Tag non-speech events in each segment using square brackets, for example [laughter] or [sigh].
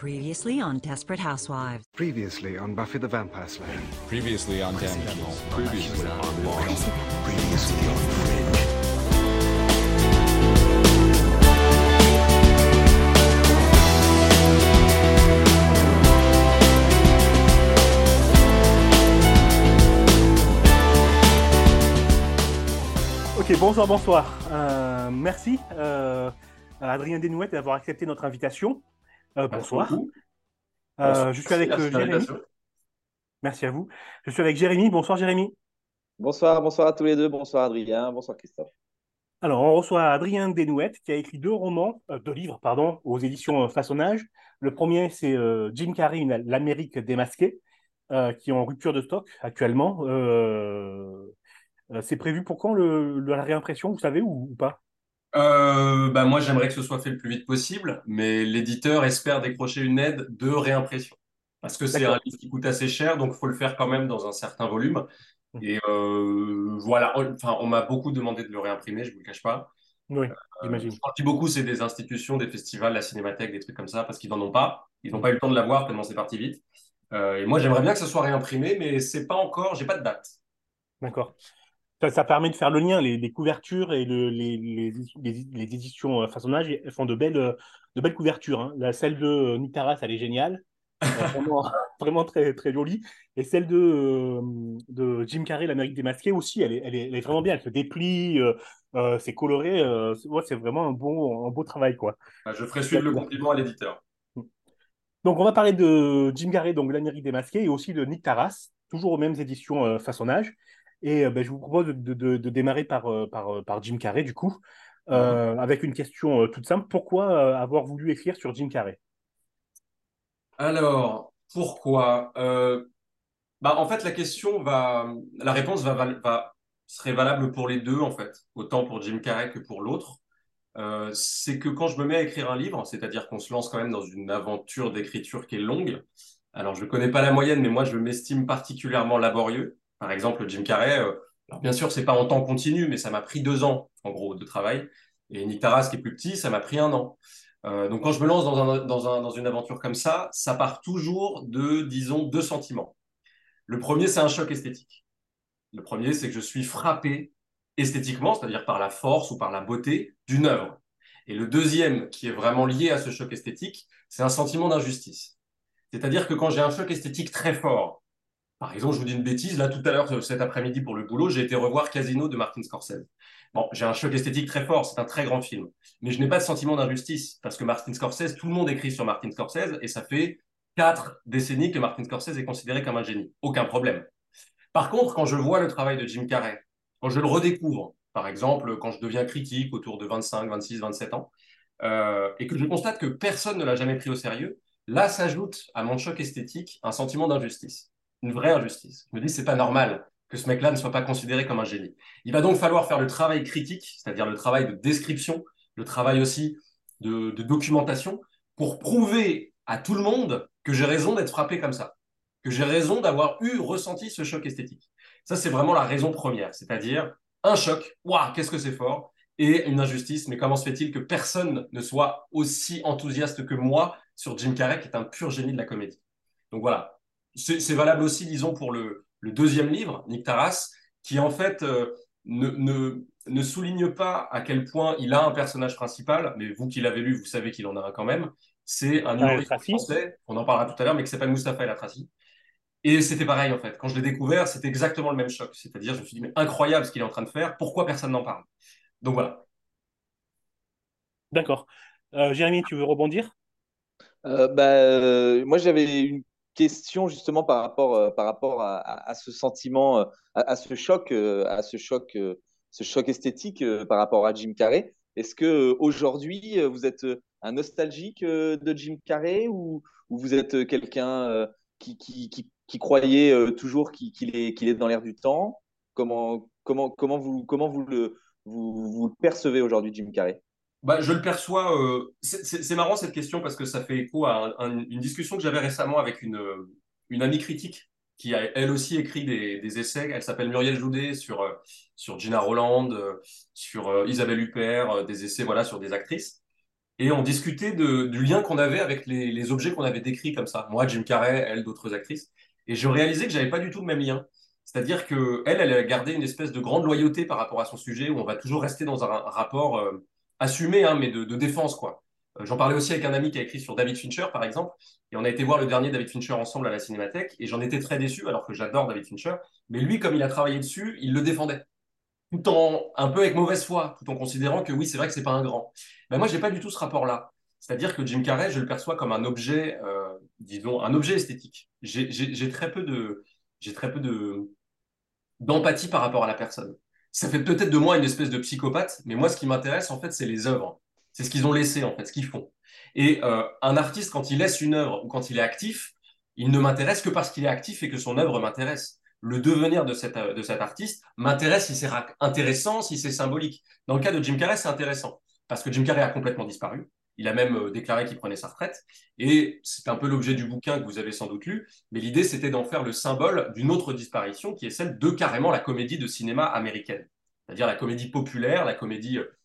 Previously on Desperate Housewives. Previously on Buffy the Vampire Slayer. Previously on Damages. Previously on Lost. Previously on Fringe. Ok, bonsoir, bonsoir. Euh, merci euh, à Adrien Desnouettes d'avoir accepté notre invitation. Euh, bonsoir. Euh, je suis avec Merci euh, Jérémy. Merci à vous. Je suis avec Jérémy. Bonsoir Jérémy. Bonsoir, bonsoir à tous les deux. Bonsoir Adrien, bonsoir Christophe. Alors, on reçoit Adrien Desnouettes qui a écrit deux romans, euh, deux livres, pardon, aux éditions euh, Façonnage. Le premier, c'est euh, Jim Carrey, l'Amérique démasquée, euh, qui est en rupture de stock actuellement. C'est prévu pour quand le, le- la réimpression, vous savez, ou, ou pas? Euh, bah moi, j'aimerais que ce soit fait le plus vite possible, mais l'éditeur espère décrocher une aide de réimpression. Parce que c'est un livre qui coûte assez cher, donc il faut le faire quand même dans un certain volume. Mhm. Et euh, voilà, enfin, on m'a beaucoup demandé de le réimprimer, je ne vous le cache pas. Oui, Euh, j'imagine. que beaucoup, c'est des institutions, des festivals, la cinémathèque, des trucs comme ça, parce qu'ils n'en ont pas. Ils n'ont pas eu le temps de l'avoir tellement c'est parti vite. Euh, et moi, j'aimerais bien que ce soit réimprimé, mais c'est pas encore, j'ai pas de date. D'accord. Ça, ça permet de faire le lien, les, les couvertures et le- les, les, les- les éditions euh, façonnage elles font de belles, euh, de belles couvertures. hein. La, celle de euh, Nick Taras, elle est géniale, [laughs] vraiment, [laughs] vraiment très, très jolie. Et celle de, de Jim Carrey, l'Amérique démasquée aussi, elle est, elle est, elle est vraiment bien. Elle se déplie, euh, euh, c'est coloré. euh, c'est ouais, c'est vraiment un bon, un beau travail, quoi. Bah, Je ferai suivre le compliment à l'éditeur. Donc, on va parler de Jim Carrey, donc l'Amérique démasquée, et aussi de Nick Taras, toujours aux mêmes éditions façonnage. Et ben, je vous propose de, de- de- de démarrer par, euh, par, euh, par Jim Carrey, du coup, euh, avec une question toute simple. Pourquoi avoir voulu écrire sur Jim Carrey? Alors, pourquoi? Euh, bah, en fait, la question va, la réponse va, va, serait valable pour les deux, en fait, autant pour Jim Carrey que pour l'autre. Euh, c'est que quand je me mets à écrire un livre, c'est-à-dire qu'on se lance quand même dans une aventure d'écriture qui est longue, alors je ne connais pas la moyenne, mais moi je m'estime particulièrement laborieux. Par exemple, Jim Carrey, euh, alors bien sûr, c'est pas en temps continu, mais ça m'a pris deux ans, en gros, de travail. Et Nick Taras, qui est plus petit, ça m'a pris un an. Euh, donc quand je me lance dans, dans une aventure comme ça, ça part toujours de, disons, deux sentiments. Le premier, c'est un choc esthétique. Le premier, c'est que je suis frappé esthétiquement, c'est-à-dire par la force ou par la beauté d'une œuvre. Et le deuxième, qui est vraiment lié à ce choc esthétique, c'est un sentiment d'injustice. C'est-à-dire que quand j'ai un choc esthétique très fort, par exemple, je vous dis une bêtise, là tout à l'heure, cet après-midi pour le boulot, j'ai été revoir Casino de Martin Scorsese. Bon, j'ai un choc esthétique très fort, c'est un très grand film, mais je n'ai pas de sentiment d'injustice, parce que Martin Scorsese, tout le monde écrit sur Martin Scorsese, et ça fait quatre décennies que Martin Scorsese est considéré comme un génie. Aucun problème. Par contre, quand je vois le travail de Jim Carrey, quand je le redécouvre, par exemple, quand je deviens critique autour de 25, 26, 27 ans, euh, et que je constate que personne ne l'a jamais pris au sérieux, là s'ajoute à mon choc esthétique un sentiment d'injustice, une vraie injustice. Je me dis, c'est pas normal que ce mec-là ne soit pas considéré comme un génie. Il va donc falloir faire le travail critique, c'est-à-dire le travail de description, le travail aussi de, documentation, pour prouver à tout le monde que j'ai raison d'être frappé comme ça, que j'ai raison d'avoir eu, ressenti ce choc esthétique. Ça, c'est vraiment la raison première, c'est-à-dire un choc, waouh, qu'est-ce que c'est fort, et une injustice, mais comment se fait-il que personne ne soit aussi enthousiaste que moi sur Jim Carrey, qui est un pur génie de la comédie? Donc voilà, c'est valable aussi, disons, pour le, le deuxième livre, Nick Taras, qui en fait euh, ne, ne, ne souligne pas à quel point il a un personnage principal, mais vous qui l'avez lu, vous savez qu'il en a un quand même. C'est un Tracy. français, on en parlera tout à l'heure, mais qui s'appelle Mustapha El Atrassi. Et c'était pareil en fait. Quand je l'ai découvert, c'était exactement le même choc. C'est-à-dire, je me suis dit, mais incroyable ce qu'il est en train de faire, pourquoi personne n'en parle? Donc voilà. D'accord. Euh, Jérémy, tu veux rebondir? Euh, bah, euh, moi, j'avais une question justement par rapport, euh, par rapport à, ce sentiment, euh, à, ce choc, euh, à ce choc, ce choc esthétique par rapport à Jim Carrey. Est-ce que aujourd'hui, vous êtes un nostalgique de Jim Carrey ou, ou vous êtes quelqu'un qui, qui, qui, qui croyait toujours qu'il qu'il est, qu'il est dans l'air du temps? Comment, comment, comment vous, comment vous le, vous, vous le percevez aujourd'hui, Jim Carrey? Bah, je le perçois. euh, c'est marrant cette question parce que ça fait écho à un- un- une discussion que j'avais récemment avec une, euh, une amie critique qui a elle aussi écrit des, des essais. Elle s'appelle Muriel Joudet sur, euh, sur Gina Roland, euh, sur Isabelle Huppert, des essais voilà, sur des actrices. et on discutait de, du lien qu'on avait avec les, les objets qu'on avait décrits comme ça. Moi, Jim Carrey, elle, d'autres actrices. Et je réalisais que j'avais pas du tout le même lien. C'est-à-dire que elle, elle a gardé une espèce de grande loyauté par rapport à son sujet, où on va toujours rester dans un, un rapport assumé, hein, mais de, défense, quoi. Euh, J'en parlais aussi avec un ami qui a écrit sur David Fincher, par exemple, et on a été voir le dernier David Fincher ensemble à la Cinémathèque, et j'en étais très déçu, alors que j'adore David Fincher. Mais lui, comme il a travaillé dessus, il le défendait tout en un peu avec mauvaise foi, tout en considérant que oui, c'est vrai que c'est pas un grand. Ben moi, j'ai pas du tout ce rapport-là. C'est-à-dire que Jim Carrey, je le perçois comme un objet, euh, disons, un objet esthétique. J'ai très peu de, j'ai très peu de d'empathie par rapport à la personne. Ça fait peut-être de moi une espèce de psychopathe, mais moi, ce qui m'intéresse, en fait, c'est les œuvres. C'est ce qu'ils ont laissé, en fait, ce qu'ils font. Et euh, un artiste, quand il laisse une œuvre ou quand il est actif, il ne m'intéresse que parce qu'il est actif et que son œuvre m'intéresse le devenir de, de cet artiste m'intéresse si c'est intéressant, si c'est symbolique. Dans le cas de Jim Carrey, c'est intéressant parce que Jim Carrey a complètement disparu. Il a même euh, déclaré qu'il prenait sa retraite. Et c'est un peu l'objet du bouquin que vous avez sans doute lu. Mais l'idée, c'était d'en faire le symbole d'une autre disparition qui est celle de carrément la comédie de cinéma américaine. C'est-à-dire la comédie populaire, la comédie euh,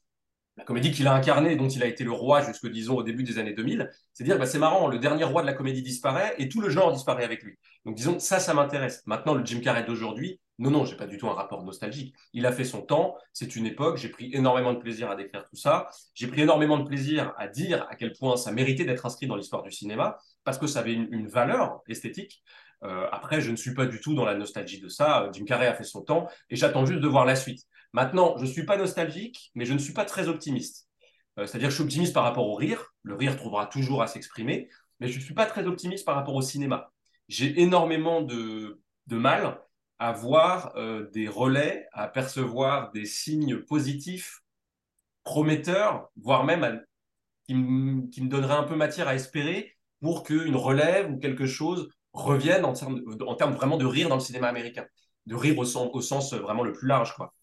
la comédie qu'il a incarnée, dont il a été le roi jusque, disons, au début des années 2000, c'est dire, bah, c'est marrant, le dernier roi de la comédie disparaît et tout le genre disparaît avec lui. Donc, disons, ça, ça m'intéresse. Maintenant, le Jim Carrey d'aujourd'hui, non, non, j'ai pas du tout un rapport nostalgique. Il a fait son temps, c'est une époque, j'ai pris énormément de plaisir à décrire tout ça. J'ai pris énormément de plaisir à dire à quel point ça méritait d'être inscrit dans l'histoire du cinéma, parce que ça avait une, valeur esthétique. Euh, après, je ne suis pas du tout dans la nostalgie de ça. Jim Carrey a fait son temps et j'attends juste de voir la suite. Maintenant, je ne suis pas nostalgique, mais je ne suis pas très optimiste. Euh, c'est-à-dire je suis optimiste par rapport au rire. Le rire trouvera toujours à s'exprimer, mais je ne suis pas très optimiste par rapport au cinéma. J'ai énormément de, de, mal à voir euh, des relais, à percevoir des signes positifs, prometteurs, voire même qui, qui me donneraient un peu matière à espérer pour qu'une relève ou quelque chose revienne en termes, en termes vraiment de rire dans le cinéma américain. De rire au sens, vraiment le plus large, quoi.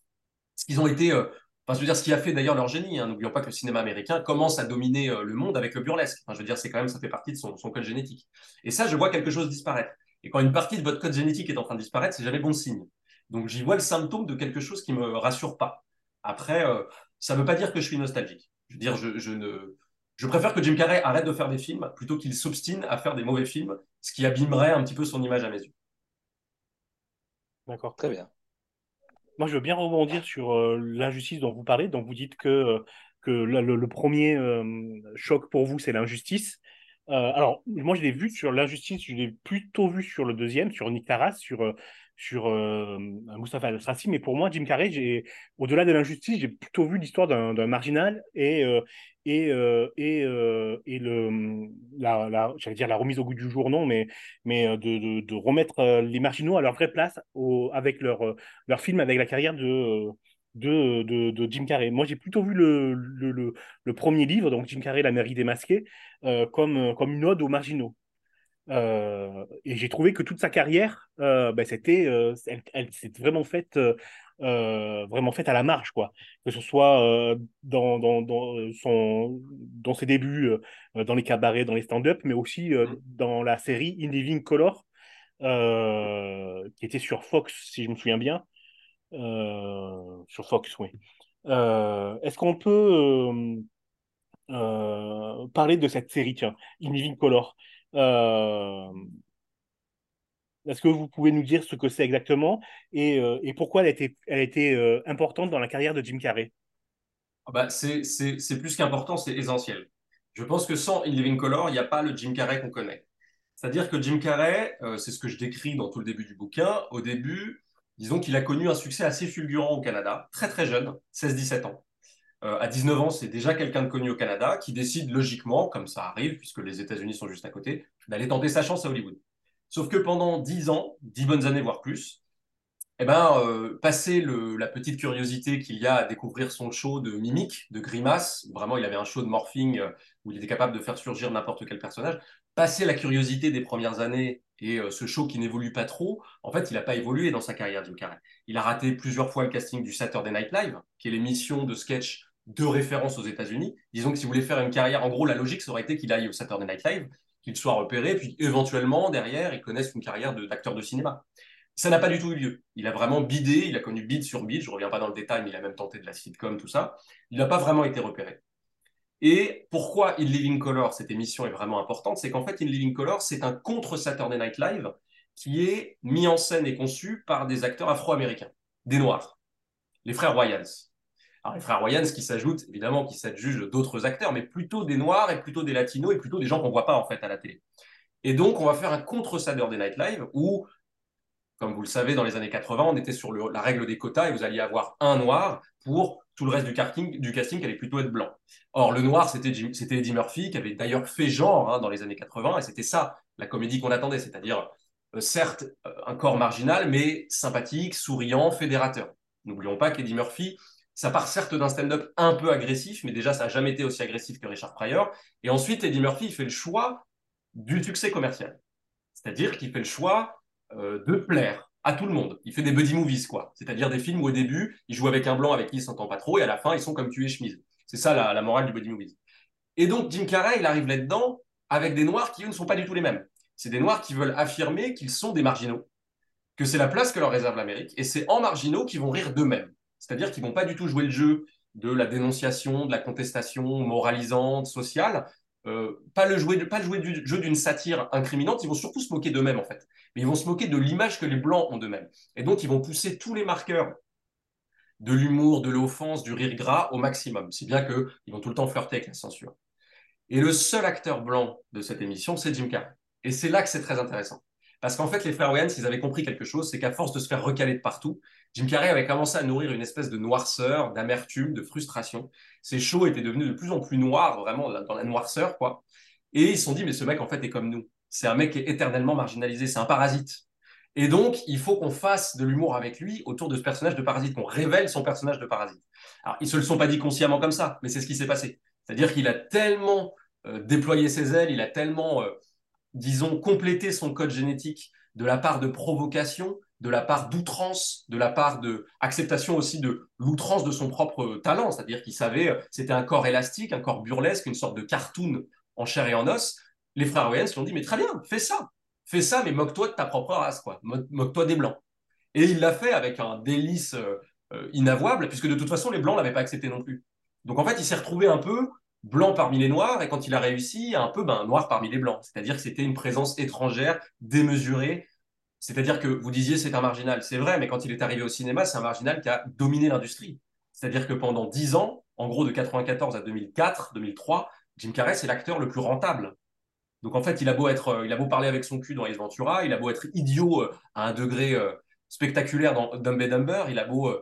Ce qu'ils ont été, euh, enfin, je veux dire, ce qui a fait d'ailleurs leur génie. Hein. N'oublions pas que le cinéma américain commence à dominer euh, le monde avec le burlesque. Je veux dire, c'est quand même, ça fait partie de son, code génétique. Et ça, je vois quelque chose disparaître. Et quand une partie de votre code génétique est en train de disparaître, c'est jamais bon signe. Donc, j'y vois le symptôme de quelque chose qui me rassure pas. Après, euh, ça ne veut pas dire que je suis nostalgique. Je veux dire, je, je ne, je préfère que Jim Carrey arrête de faire des films plutôt qu'il s'obstine à faire des mauvais films, ce qui abîmerait un petit peu son image à mes yeux. D'accord. Très bien. Moi, je veux bien rebondir sur euh, l'injustice dont vous parlez. Donc, vous dites que, euh, que le, le, le premier euh, choc pour vous, c'est l'injustice. Euh, alors, moi, je l'ai vu sur l'injustice, je l'ai plutôt vu sur le deuxième, sur Nick Taras, sur, sur euh, Al-Sassi. Mais pour moi, Jim Carrey, au-delà de l'injustice, j'ai plutôt vu l'histoire d'un marginal et, euh, et, euh, et, euh, et le, la, dire la remise au goût du jour, non, mais, mais de, de, remettre les marginaux à leur vraie place avec leur, leur film, avec la carrière de de, de, de, Jim Carrey. Moi, j'ai plutôt vu le, le, le, le, premier livre, donc Jim Carrey, La mairie démasquée, euh, comme, comme une ode aux marginaux. Euh, et j'ai trouvé que toute sa carrière, euh, ben, c'était, euh, elle, elle s'est vraiment faite, euh, vraiment faite à la marge, quoi. Que ce soit euh, dans, dans, dans, son, dans ses débuts, dans les cabarets, dans les stand-up, mais aussi dans la série In Living Color, qui était sur Fox, si je me souviens bien. Euh, sur Fox, oui. Euh, Est-ce qu'on peut euh, parler de cette série, tiens, In Living Color? Est-ce que vous pouvez nous dire ce que c'est exactement et, pourquoi elle a été, importante dans la carrière de Jim Carrey? Bah, C'est plus qu'important, c'est essentiel. Je pense que sans In Living Color, il n'y a pas le Jim Carrey qu'on connaît. C'est-à-dire que Jim Carrey, c'est ce que je décris dans tout le début du bouquin, au début, disons qu'il a connu un succès assez fulgurant au Canada, très très jeune, 16-17 ans. Euh, à 19 ans, c'est déjà quelqu'un de connu au Canada qui décide logiquement, comme ça arrive, puisque les États-Unis sont juste à côté, d'aller tenter sa chance à Hollywood. Sauf que pendant 10 ans, 10 bonnes années, voire plus, eh ben, euh, passer le, la petite curiosité qu'il y a à découvrir son show de mimique, de grimace, vraiment il avait un show de morphing euh, où il était capable de faire surgir n'importe quel personnage, passer la curiosité des premières années et euh, ce show qui n'évolue pas trop, en fait il n'a pas évolué dans sa carrière Jim Carrey. Il a raté plusieurs fois le casting du Saturday Night Live, qui est l'émission de sketch de référence aux États-Unis. Disons que si vous faire une carrière, en gros la logique ça aurait été qu'il aille au Saturday Night Live, qu'il soit repéré, puis éventuellement derrière il connaisse une carrière d'acteur de, de cinéma. Ça n'a pas du tout eu lieu. Il a vraiment bidé, il a connu bid sur bid, je ne reviens pas dans le détail, mais il a même tenté de la sitcom, tout ça. Il n'a pas vraiment été repéré. Et pourquoi In Living Color, cette émission est vraiment importante, c'est qu'en fait, In Living Color, c'est un contre Saturday Night Live qui est mis en scène et conçu par des acteurs afro-américains, des Noirs, les frères Wayans. Alors, les frères Wayans qui s'ajoutent, évidemment, qui s'adjugent d'autres acteurs, mais plutôt des Noirs et plutôt des Latinos et plutôt des gens qu'on voit pas, en fait, à la télé. Et donc, on va faire un contre Saturday Night Live où, comme vous le savez, dans les années 80, on était sur la règle des quotas et vous alliez avoir un Noir pour tout le reste du casting, du casting allait plutôt être blanc. Or, le Noir, c'était Eddie Murphy, qui avait d'ailleurs fait genre hein, dans les années 80, et c'était ça, la comédie qu'on attendait, c'est-à-dire, euh, certes, euh, un corps marginal, mais sympathique, souriant, fédérateur. N'oublions pas qu'Eddie Murphy, ça part certes d'un stand-up un peu agressif, mais déjà, ça n'a jamais été aussi agressif que Richard Pryor. Et ensuite, Eddie Murphy fait le choix du succès commercial. C'est-à-dire qu'il fait le choix euh, de plaire à tout le monde. Il fait des buddy movies, quoi. C'est-à-dire des films où au début, il joue avec un blanc avec qui il s'entend pas trop, et à la fin, ils sont comme tu es chemise. C'est ça la, la morale du buddy movies. Et donc, Jim Carrey, il arrive là-dedans avec des noirs qui, eux, ne sont pas du tout les mêmes. C'est des noirs qui veulent affirmer qu'ils sont des marginaux, que c'est la place que leur réserve l'Amérique, et c'est en marginaux qu'ils vont rire d'eux-mêmes. C'est-à-dire qu'ils vont pas du tout jouer le jeu de la dénonciation, de la contestation moralisante, sociale, euh, pas le jouer, pas le jouer du jeu d'une satire incriminante, ils vont surtout se moquer d'eux-mêmes en fait. Mais ils vont se moquer de l'image que les blancs ont d'eux-mêmes. Et donc ils vont pousser tous les marqueurs de l'humour, de l'offense, du rire gras au maximum. Si bien qu'ils vont tout le temps flirter avec la censure. Et le seul acteur blanc de cette émission, c'est Jim Carrey. Et c'est là que c'est très intéressant. Parce qu'en fait, les frères Wayans, ils avaient compris quelque chose, c'est qu'à force de se faire recaler de partout, Jim Carrey avait commencé à nourrir une espèce de noirceur, d'amertume, de frustration. Ses shows étaient devenus de plus en plus noirs, vraiment dans la noirceur, quoi. Et ils se sont dit, mais ce mec, en fait, est comme nous. C'est un mec qui est éternellement marginalisé, c'est un parasite. Et donc, il faut qu'on fasse de l'humour avec lui autour de ce personnage de parasite, qu'on révèle son personnage de parasite. Alors, ils se le sont pas dit consciemment comme ça, mais c'est ce qui s'est passé. C'est-à-dire qu'il a tellement euh, déployé ses ailes, il a tellement, euh, disons, complété son code génétique de la part de provocation, de la part d'outrance, de la part de acceptation aussi de l'outrance de son propre talent, c'est-à-dire qu'il savait, euh, c'était un corps élastique, un corps burlesque, une sorte de cartoon en chair et en os. Les frères Wayans lui ont dit, mais très bien, fais ça, fais ça, mais moque-toi de ta propre race, quoi, moque-toi des blancs. Et il l'a fait avec un délice euh, euh, inavouable, puisque de toute façon, les blancs l'avaient pas accepté non plus. Donc en fait, il s'est retrouvé un peu blanc parmi les noirs, et quand il a réussi, un peu ben, noir parmi les blancs. C'est-à-dire que c'était une présence étrangère, démesurée. C'est-à-dire que vous disiez c'est un marginal, c'est vrai, mais quand il est arrivé au cinéma, c'est un marginal qui a dominé l'industrie. C'est-à-dire que pendant 10 ans, en gros de 94 à 2004, 2003, Jim Carrey, c'est l'acteur le plus rentable. Donc en fait, il a beau être, euh, il a beau parler avec son cul dans Ace Ventura, il a beau être idiot euh, à un degré euh, spectaculaire dans Dumb and Dumber, il a beau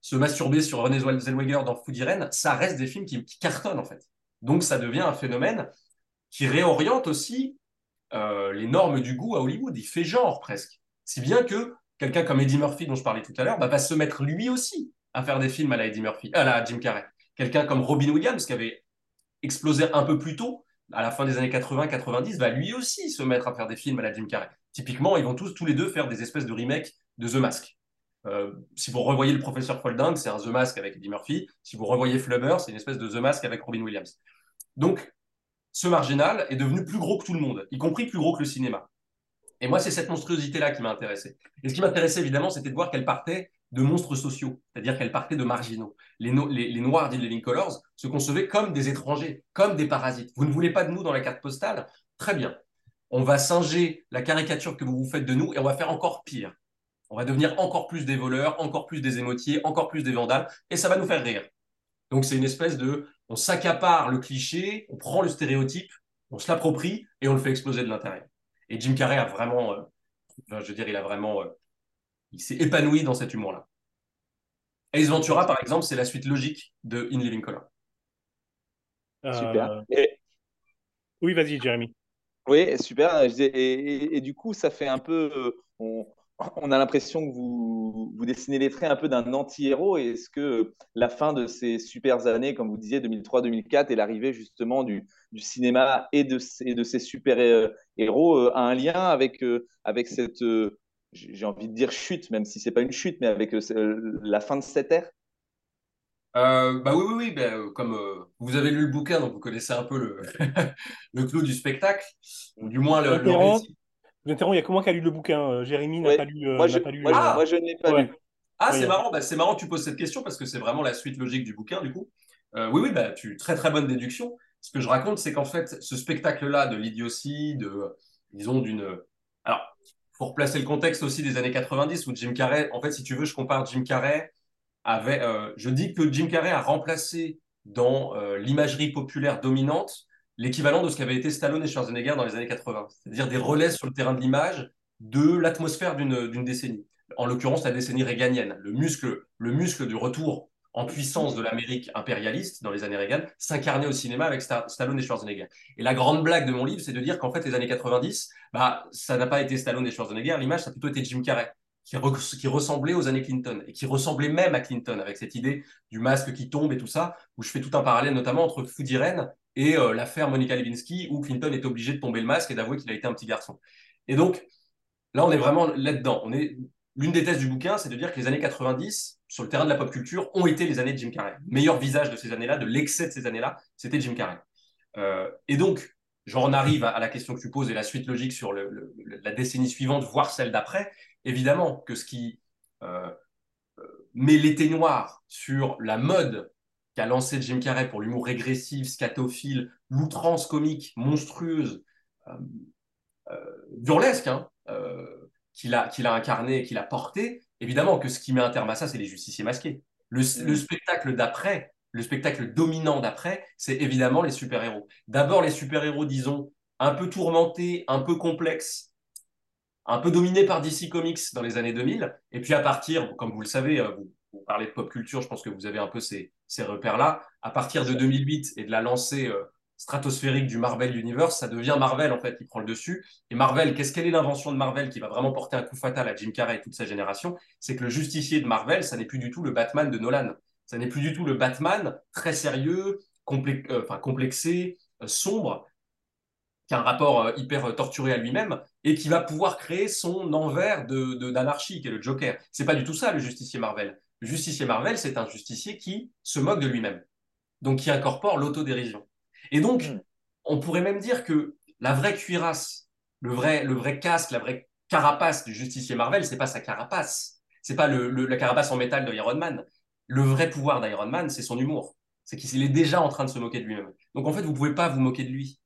se masturber sur René Zellweger dans Food Irene, ça reste des films qui, cartonnent en fait. Donc ça devient un phénomène qui réoriente aussi les normes du goût à Hollywood. Il fait genre presque. Si bien que quelqu'un comme Eddie Murphy, dont je parlais tout à l'heure, bah, va se mettre lui aussi à faire des films à la Eddie Murphy, à la Jim Carrey. Quelqu'un comme Robin Williams, qui avait explosé un peu plus tôt, à la fin des années 80-90, va lui aussi se mettre à faire des films à la Jim Carrey. Typiquement, ils vont tous, tous les deux faire des espèces de remakes de The Mask. Euh, si vous revoyez le professeur Folding, c'est un The Mask avec Eddie Murphy. Si vous revoyez Flubber, c'est une espèce de The Mask avec Robin Williams. Donc, ce marginal est devenu plus gros que tout le monde, y compris plus gros que le cinéma. Et moi, c'est cette monstruosité-là qui m'a intéressé. Et ce qui m'intéressait évidemment, c'était de voir qu'elle partait de monstres sociaux, c'est-à-dire qu'elle partait de marginaux. Les, les, Noirs d'In Living Colors se concevaient comme des étrangers, comme des parasites. Vous ne voulez pas de nous dans la carte postale? Très bien. On va singer la caricature que vous vous faites de nous et on va faire encore pire. On va devenir encore plus des voleurs, encore plus des émotiers, encore plus des vandales, et ça va nous faire rire. Donc c'est une espèce de, on s'accapare le cliché, on prend le stéréotype, on se l'approprie et on le fait exploser de l'intérieur. Et Jim Carrey a vraiment, euh, je veux dire, il a vraiment, euh, il s'est épanoui dans cet humour-là. Ace Ventura, par exemple, c'est la suite logique de In Living Color. Super. Euh, Et, Oui, vas-y, Jérémy. oui, super. Et, et- et du coup, ça fait un peu. euh, On, on a l'impression que vous, vous dessinez les traits un peu d'un anti-héros. Et Est-ce que la fin de ces super années, comme vous disiez, 2003-2004, et l'arrivée justement du, du cinéma et de, ces- et de ces super-héros euh, a un lien avec, avec cette, j'ai envie de dire chute, même si c'est pas une chute, mais avec euh, ce- la fin de cette ère? Euh, bah oui, oui, oui. ben, euh, comme euh, vous avez lu le bouquin, donc vous connaissez un peu le, [laughs] le clou du spectacle, ou du moins le, le récit. Je vous interromps, il y a que moi qui a lu le bouquin. Euh, Jérémy n'a Ouais. pas lu. euh, Moi, je, pas lu moi, je- euh, moi, je ne l'ai pas ouais. lu. Ah, Oui, c'est euh, marrant, bah, c'est marrant que tu poses cette question parce que c'est vraiment la suite logique du bouquin, du coup. Euh, oui, oui, bah, tu, très très bonne déduction. Ce que je raconte, c'est qu'en fait, ce spectacle-là de l'idiotie, de, disons, d'une. Alors, pour replacer le contexte aussi des années 90 où Jim Carrey, en fait, si tu veux, je compare Jim Carrey avec. Euh, je dis que Jim Carrey a remplacé dans euh, l'imagerie populaire dominante l'équivalent de ce qu'avait été Stallone et Schwarzenegger dans les années 80, c'est-à-dire des relais sur le terrain de l'image de l'atmosphère d'une décennie. En l'occurrence, la décennie réganienne. Le muscle, le muscle du retour en puissance de l'Amérique impérialiste dans les années Reagan s'incarnait au cinéma avec Stallone et Schwarzenegger. Et la grande blague de mon livre, c'est de dire qu'en fait, les années 90, bah, ça n'a pas été Stallone et Schwarzenegger, l'image, ça a plutôt été Jim Carrey. Qui, ressemblait aux années Clinton et qui ressemblait même à Clinton avec cette idée du masque qui tombe et tout ça, où je fais tout un parallèle notamment entre Food et euh, l'affaire Monica Lewinsky où Clinton est obligé de tomber le masque et d'avouer qu'il a été un petit garçon. Et donc, là, on est vraiment là-dedans. On est L'une des thèses du bouquin, c'est de dire que les années 90, sur le terrain de la pop culture, ont été les années de Jim Carrey. Le meilleur visage de ces années-là, de l'excès de ces années-là, c'était Jim Carrey. Euh, et donc, j'en arrive à, la question que tu poses et la suite logique sur la décennie suivante, voire celle d'après. Évidemment que ce qui euh, euh, met l'éteignoir sur la mode qu'a lancé Jim Carrey pour l'humour régressif, scatophile, l'outrance comique, monstrueuse, burlesque, hein, qu'il a, qu'il a incarné et qu'il a porté, évidemment que ce qui met un terme à ça, c'est les justiciers masqués. Le, mm. spectacle d'après, le spectacle dominant d'après, c'est évidemment les super-héros. D'abord les super-héros, disons, un peu tourmentés, un peu complexes, un peu dominés par DC Comics dans les années 2000. Et puis à partir, comme vous le savez, euh, vous, parlez de pop culture, je pense que vous avez un peu ces, ces repères-là. À partir de 2008 et de la lancée euh, stratosphérique du Marvel Universe, ça devient Marvel en fait qui prend le dessus. Et Marvel, qu'est-ce quelle est l'invention de Marvel qui va vraiment porter un coup fatal à Jim Carrey et toute sa génération? C'est que le justicier de Marvel, ça n'est plus du tout le Batman de Nolan. Ça n'est plus du tout le Batman très sérieux, euh, complexé, euh, sombre, qui a un rapport euh, hyper torturé à lui-même et qui va pouvoir créer son envers de d'anarchie, qui est le Joker. C'est pas du tout ça le justicier Marvel. Le justicier Marvel, c'est un justicier qui se moque de lui-même, donc qui incorpore l'autodérision. Et donc, mm. on pourrait même dire que la vraie cuirasse, le vrai, le vrai casque, la vraie carapace du justicier Marvel, c'est pas sa carapace. C'est pas le, la carapace en métal de Iron Man. Le vrai pouvoir d'Iron Man, c'est son humour. C'est qu'il est déjà en train de se moquer de lui-même. Donc en fait, vous pouvez pas vous moquer de lui.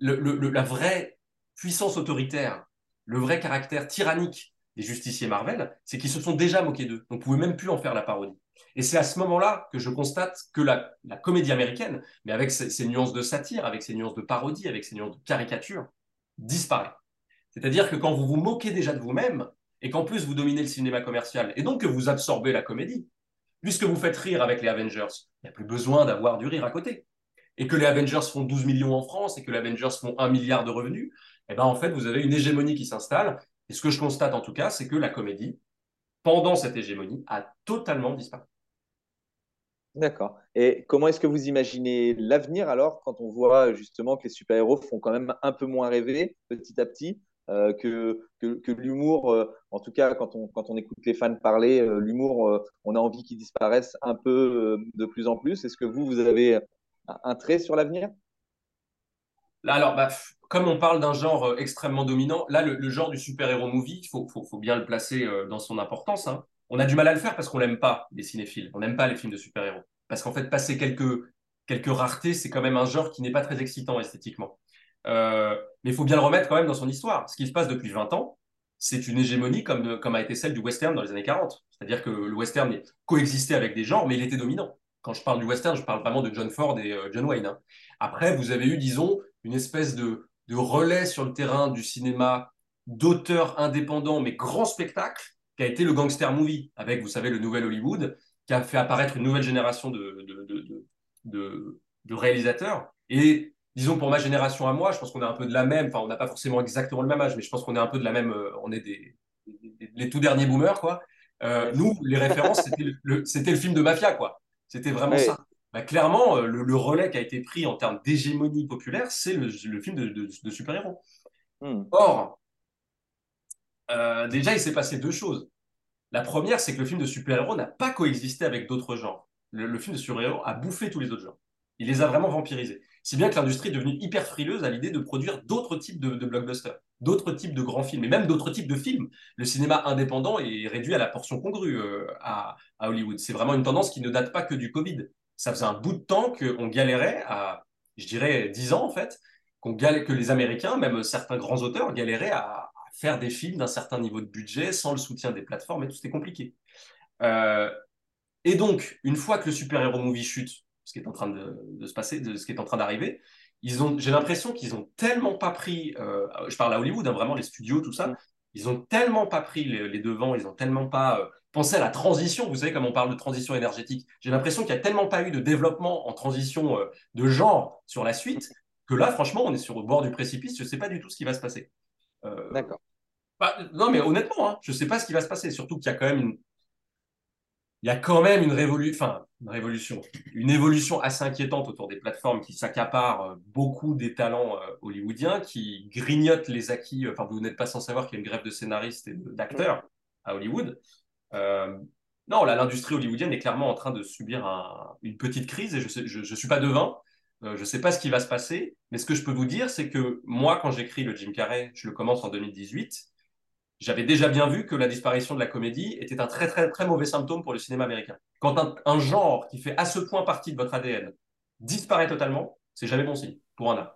la vraie puissance autoritaire, le vrai caractère tyrannique des justiciers Marvel, c'est qu'ils se sont déjà moqués d'eux. Donc vous pouvez même plus en faire la parodie. Et c'est à ce moment-là que je constate que la, comédie américaine, mais avec ses, nuances de satire, avec ses nuances de parodie, avec ses nuances de caricature, disparaît. C'est-à-dire que quand vous vous moquez déjà de vous-même, et qu'en plus vous dominez le cinéma commercial, et donc que vous absorbez la comédie, puisque vous faites rire avec les Avengers, il n'y a plus besoin d'avoir du rire à côté. Et que les Avengers font 12 millions en France, et que les Avengers font 1 milliard de revenus, eh ben en fait, vous avez une hégémonie qui s'installe. Et ce que je constate en tout cas, c'est que la comédie, pendant cette hégémonie, a totalement disparu. D'accord. Et comment est-ce que vous imaginez l'avenir alors quand on voit justement que les super-héros font quand même un peu moins rêver petit à petit euh, que, que, l'humour, euh, en tout cas quand on, quand on écoute les fans parler, euh, l'humour, on a envie qu'il disparaisse un peu de plus en plus? Est-ce que vous, vous avez un trait sur l'avenir? Là, alors, bah, comme on parle d'un genre extrêmement dominant, là, le, genre du super-héros movie, il faut, bien le placer dans son importance. Hein on a du mal à le faire parce qu'on n'aime pas les cinéphiles, on n'aime pas les films de super-héros. Parce qu'en fait, passer quelques, quelques raretés, c'est quand même un genre qui n'est pas très excitant esthétiquement. Euh, mais il faut bien le remettre quand même dans son histoire. Ce qui se passe depuis 20 ans, c'est une hégémonie comme, comme a été celle du western dans les années 40. C'est-à-dire que le western coexistait avec des genres, mais il était dominant. Quand je parle du western, je parle vraiment de John Ford et euh, John Wayne. Hein. Après, vous avez eu, disons, une espèce de, de relais sur le terrain du cinéma d'auteurs indépendants, mais grand spectacle, qui a été le gangster movie, avec, vous savez, le nouvel Hollywood, qui a fait apparaître une nouvelle génération de, de, de, réalisateurs. Et disons, pour ma génération à moi, je pense qu'on est un peu de la même, enfin, on n'a pas forcément exactement le même âge, mais je pense qu'on est un peu de la même, euh, on est des, les tout derniers boomers, quoi. Euh, nous, les références, c'était le, c'était le film de mafia, quoi. C'était vraiment ça. Bah, clairement, euh, le, relais qui a été pris en termes d'hégémonie populaire, c'est le, film de, super-héros. Hmm. Or, euh, déjà, il s'est passé deux choses. La première, c'est que le film de super-héros n'a pas coexisté avec d'autres genres. Le, film de super-héros a bouffé tous les autres genres. Il les a vraiment vampirisés. Si bien que l'industrie est devenue hyper frileuse à l'idée de produire d'autres types de, blockbusters, d'autres types de grands films, et même d'autres types de films. Le cinéma indépendant est réduit à la portion congrue euh, à, Hollywood. C'est vraiment une tendance qui ne date pas que du Covid. Ça faisait un bout de temps qu'on galérait à, je dirais, 10 ans en fait, qu'on galère, que les Américains, même certains grands auteurs, galéraient à, à faire des films d'un certain niveau de budget sans le soutien des plateformes et tout, c'était compliqué. Euh, et donc, une fois que le super-héros movie chute, ce qui est en train de, de se passer, de, ce qui est en train d'arriver, ils ont, j'ai l'impression qu'ils ont tellement pas pris, euh, je parle à Hollywood, hein, vraiment les studios, tout ça, Mm. ils ont tellement pas pris les, les devants, ils ont tellement pas euh, pensé à la transition. Vous savez, comme on parle de transition énergétique, j'ai l'impression qu'il y a tellement pas eu de développement en transition euh, de genre sur la suite que là, franchement, on est sur le bord du précipice. Je sais pas du tout ce qui va se passer. Euh, D'accord. bah, non, mais honnêtement, hein, je sais pas ce qui va se passer. Surtout qu'il y a quand même une, il y a quand même une révolution, enfin, une révolution, une évolution assez inquiétante autour des plateformes qui s'accaparent euh, beaucoup des talents hollywoodiens, qui grignotent les acquis. Enfin, vous n'êtes pas sans savoir qu'il y a une grève de scénaristes et d'acteurs à Hollywood. Euh, non, l'industrie hollywoodienne est clairement en train de subir un- une petite crise et je je suis pas devin. Euh, je sais pas ce qui va se passer, mais ce que je peux vous dire, c'est que moi, quand j'écris le Jim Carrey, je le commence en 2018 j'avais déjà bien vu que la disparition de la comédie était un très très très mauvais symptôme pour le cinéma américain. Quand un, un genre qui fait à ce point partie de votre ADN disparaît totalement, c'est jamais bon signe pour un art.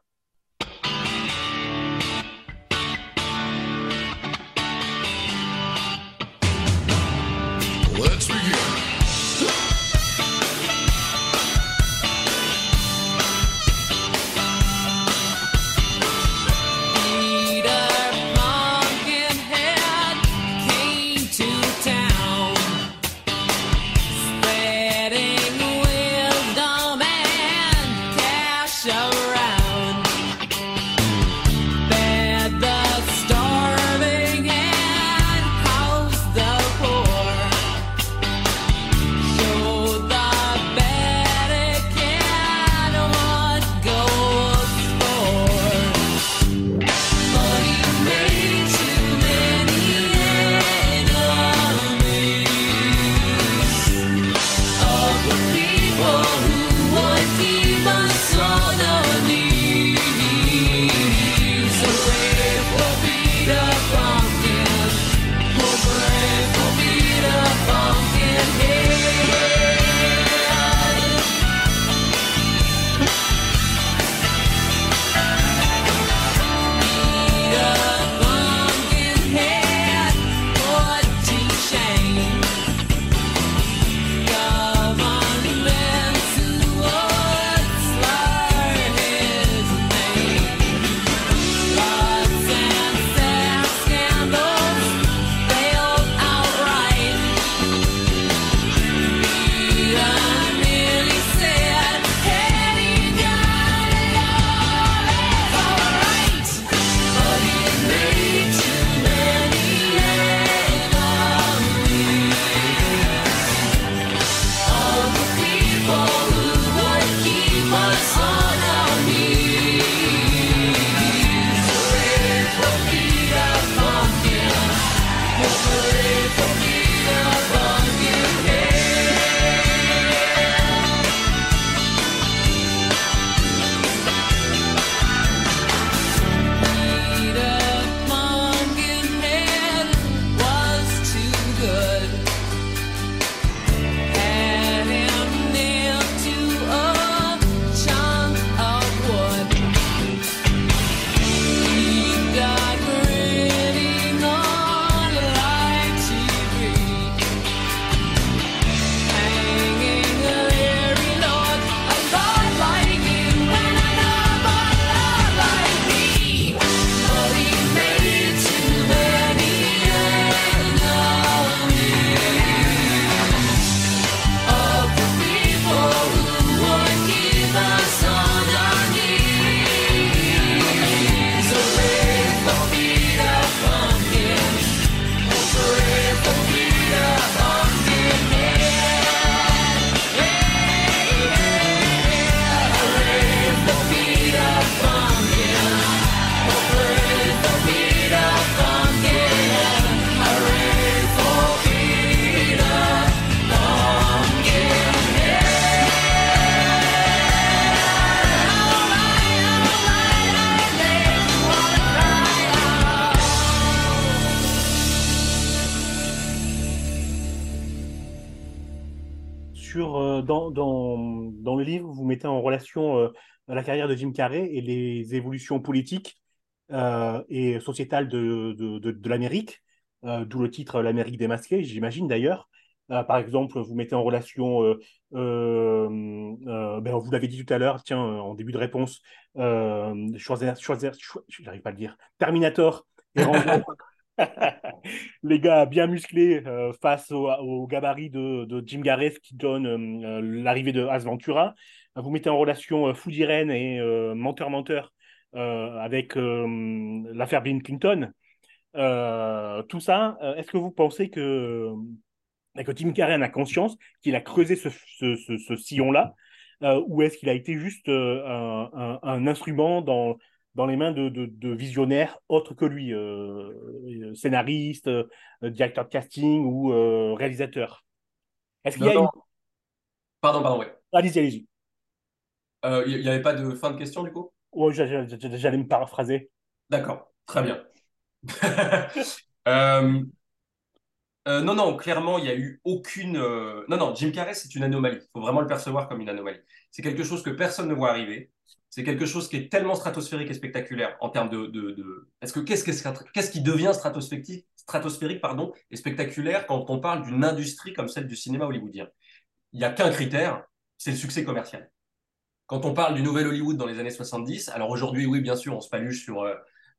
La carrière de Jim Carrey et les évolutions politiques euh, et sociétales de, de, de, de l'Amérique, euh, d'où le titre L'Amérique démasquée, j'imagine d'ailleurs. Euh, par exemple, vous mettez en relation, ben, vous l'avez dit tout à l'heure, tiens, en début de réponse, Schwarzenegger, Schwarzenegger, Schwar- j'arrive pas à le dire, Terminator et Rambo. [laughs] les gars bien musclés euh, face au, au gabarit de, de Jim Gareth qui donne euh, l'arrivée de As Ventura. Vous mettez en relation euh, Food Irene et euh, Menteur Menteur euh, avec l'affaire Bill Clinton. Tout ça, est-ce que vous pensez que, que Jim Carrey en a conscience qu'il a creusé ce, ce, ce, ce sillon-là ou est-ce qu'il a été juste un, un, un instrument dans, dans les mains de, de, de visionnaires autres que lui, euh, euh, scénariste, euh, directeur de casting ou euh, réalisateur Est-ce qu'il y a Non, une... non. Pardon, pardon, ouais. Allez-y, allez-y. Euh, Il n'y avait pas de fin de question du coup? Ouais, j'a- J'allais me paraphraser. D'accord, très bien. [laughs] Euh, euh, non, non, clairement, il n'y a eu aucune. euh, Non, non, Jim Carrey, c'est une anomalie. Il faut vraiment le percevoir comme une anomalie. C'est quelque chose que personne ne voit arriver. C'est quelque chose qui est tellement stratosphérique et spectaculaire en termes de. de, de... Est-ce que qu'est-ce que- qu'est-ce qui devient stratosphérique, stratosphérique pardon, et spectaculaire quand on parle d'une industrie comme celle du cinéma hollywoodien? Il n'y a qu'un critère, c'est le succès commercial. Quand on parle du nouvel Hollywood dans les années 70, alors aujourd'hui, oui, bien sûr, on se paluche sur euh,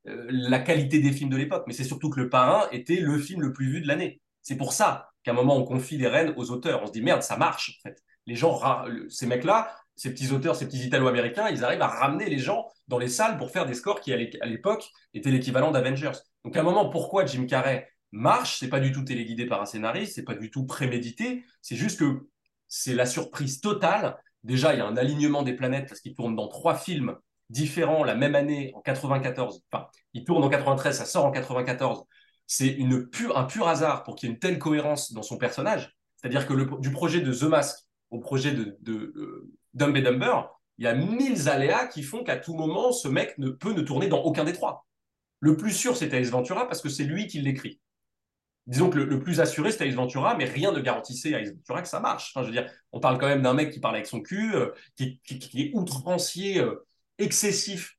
euh, la qualité des films de l'époque, mais c'est surtout que Le Parrain était le film le plus vu de l'année. C'est pour ça qu'à un moment, on confie les rênes aux auteurs. On se dit, merde, ça marche, en fait. Les gens, le- ces mecs-là, ces petits auteurs, ces petits Italo-américains, ils arrivent à ramener les gens dans les salles pour faire des scores qui, à l'époque, étaient l'équivalent d'Avengers. Donc, à un moment, pourquoi Jim Carrey marche? C'est pas du tout téléguidé par un scénariste, c'est pas du tout prémédité, c'est juste que c'est la surprise totale. Déjà, il y a un alignement des planètes parce qu'il tourne dans trois films différents la même année en 94. Enfin, il tourne en 93, ça sort en 94. C'est un pur hasard pour qu'il y ait une telle cohérence dans son personnage. C'est-à-dire que du projet de The Mask au projet de, de euh, Dumb and Dumber, il y a mille aléas qui font qu'à tout moment, ce mec ne peut ne tourner dans aucun des trois. Le plus sûr, c'est Ace Ventura parce que c'est lui qui l'écrit. Disons que le, plus assuré, c'était Ace Ventura, mais rien ne garantissait à Ace Ventura que ça marche. Je veux dire, on parle quand même d'un mec qui parle avec son cul, euh, qui est outrancier, euh, excessif,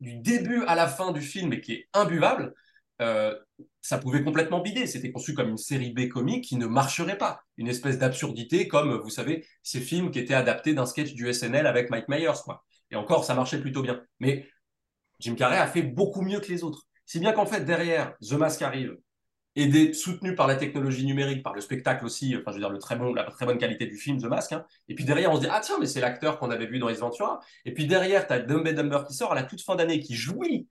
du début à la fin du film, et qui est imbuvable. Euh, ça pouvait complètement bider. C'était conçu comme une série B comique qui ne marcherait pas. Une espèce d'absurdité, comme, vous savez, ces films qui étaient adaptés d'un sketch du SNL avec Mike Myers, quoi. Et encore, ça marchait plutôt bien. Mais Jim Carrey a fait beaucoup mieux que les autres. Si bien qu'en fait, derrière, The Mask arrive, aidé, soutenu par la technologie numérique, par le spectacle aussi, enfin, je veux dire, la très bonne qualité du film, The Mask. hein. Et puis derrière, on se dit, ah tiens, mais c'est l'acteur qu'on avait vu dans Ace Ventura. Et puis derrière, tu as Dumb Dumber qui sort à la toute fin d'année, qui jouit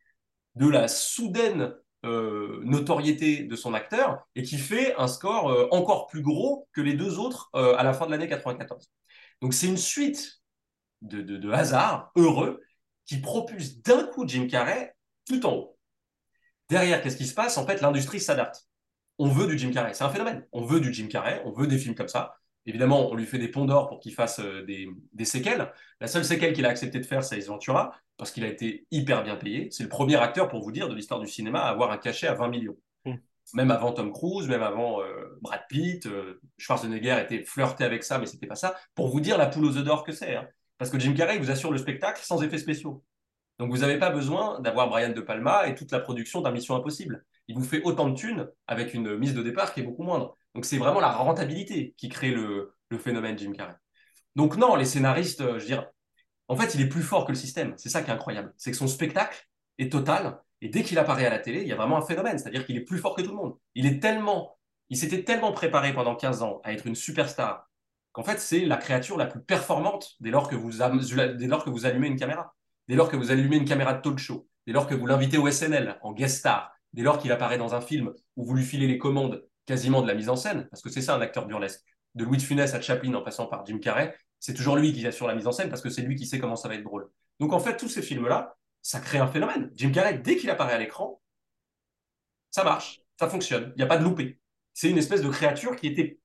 de la soudaine euh, notoriété de son acteur et qui fait un score euh, encore plus gros que les deux autres euh, à la fin de l'année 94. Donc c'est une suite de hasards heureux qui propulse d'un coup Jim Carrey tout en haut. Derrière, qu'est-ce qui se passe? En fait, l'industrie s'adapte. On veut du Jim Carrey. C'est un phénomène. On veut du Jim Carrey, on veut des films comme ça. Évidemment, on lui fait des ponts d'or pour qu'il fasse euh, des, des séquelles. La seule séquelle qu'il a accepté de faire, c'est Ace Ventura, parce qu'il a été hyper bien payé. C'est le premier acteur, pour vous dire, de l'histoire du cinéma à avoir un cachet à 20 millions. Mm. Même avant Tom Cruise, même avant euh, Brad Pitt, euh, Schwarzenegger était flirté avec ça, mais c'était pas ça. Pour vous dire la poule aux œufs d'or que c'est. hein. Parce que Jim Carrey vous assure le spectacle sans effets spéciaux. Donc vous n'avez pas besoin d'avoir Brian De Palma et toute la production d'un Mission Impossible. Il vous fait autant de thunes avec une mise de départ qui est beaucoup moindre. Donc c'est vraiment la rentabilité qui crée le, phénomène Jim Carrey. Donc non, les scénaristes, euh, je veux en fait, il est plus fort que le système. C'est ça qui est incroyable. C'est que son spectacle est total. Et dès qu'il apparaît à la télé, il y a vraiment un phénomène. C'est-à-dire qu'il est plus fort que tout le monde. Il est tellement, s'était tellement préparé pendant 15 ans à être une superstar qu'en fait, c'est la créature la plus performante dès lors que vous allumez une caméra. Dès lors que vous allumez une caméra de talk show. Dès lors que vous l'invitez au SNL en guest star. Dès lors qu'il apparaît dans un film où vous lui filez les commandes quasiment de la mise en scène, parce que c'est ça un acteur burlesque. De Louis de Funès à Chaplin en passant par Jim Carrey, c'est toujours lui qui assure la mise en scène parce que c'est lui qui sait comment ça va être drôle. Donc en fait, tous ces films-là, ça crée un phénomène. Jim Carrey, dès qu'il apparaît à l'écran, ça marche, ça fonctionne, il n'y a pas de loupé. C'est une espèce de créature qui était.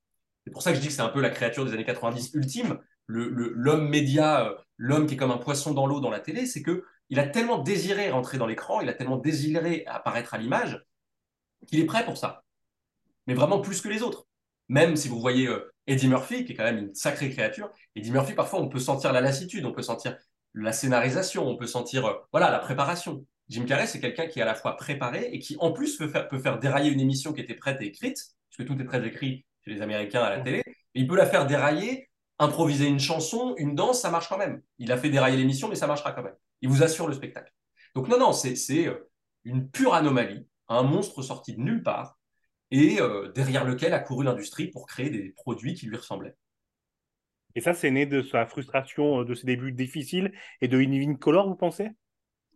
C'est pour ça que je dis que c'est un peu la créature des années 90 ultime, le- le- l'homme média, euh, l'homme qui est comme un poisson dans l'eau dans la télé, c'est que il a tellement désiré rentrer dans l'écran, il a tellement désiré apparaître à l'image, qu'il est prêt pour ça. Mais vraiment plus que les autres. Même si vous voyez euh, Eddie Murphy, qui est quand même une sacrée créature, Eddie Murphy, parfois, on peut sentir la lassitude, on peut sentir la scénarisation, on peut sentir euh, voilà la préparation. Jim Carrey, c'est quelqu'un qui est à la fois préparé et qui, en plus, peut faire, peut faire dérailler une émission qui était prête et écrite, puisque tout est très écrit chez les Américains à la télé, et il peut la faire dérailler, improviser une chanson, une danse, ça marche quand même. Il a fait dérailler l'émission, mais ça marchera quand même. Il vous assure le spectacle. Donc non, non, c'est euh, une pure anomalie, un monstre sorti de nulle part, et euh, derrière lequel a couru l'industrie pour créer des produits qui lui ressemblaient. Et ça, c'est né de sa frustration euh, de ses débuts difficiles et de Living Color, vous pensez?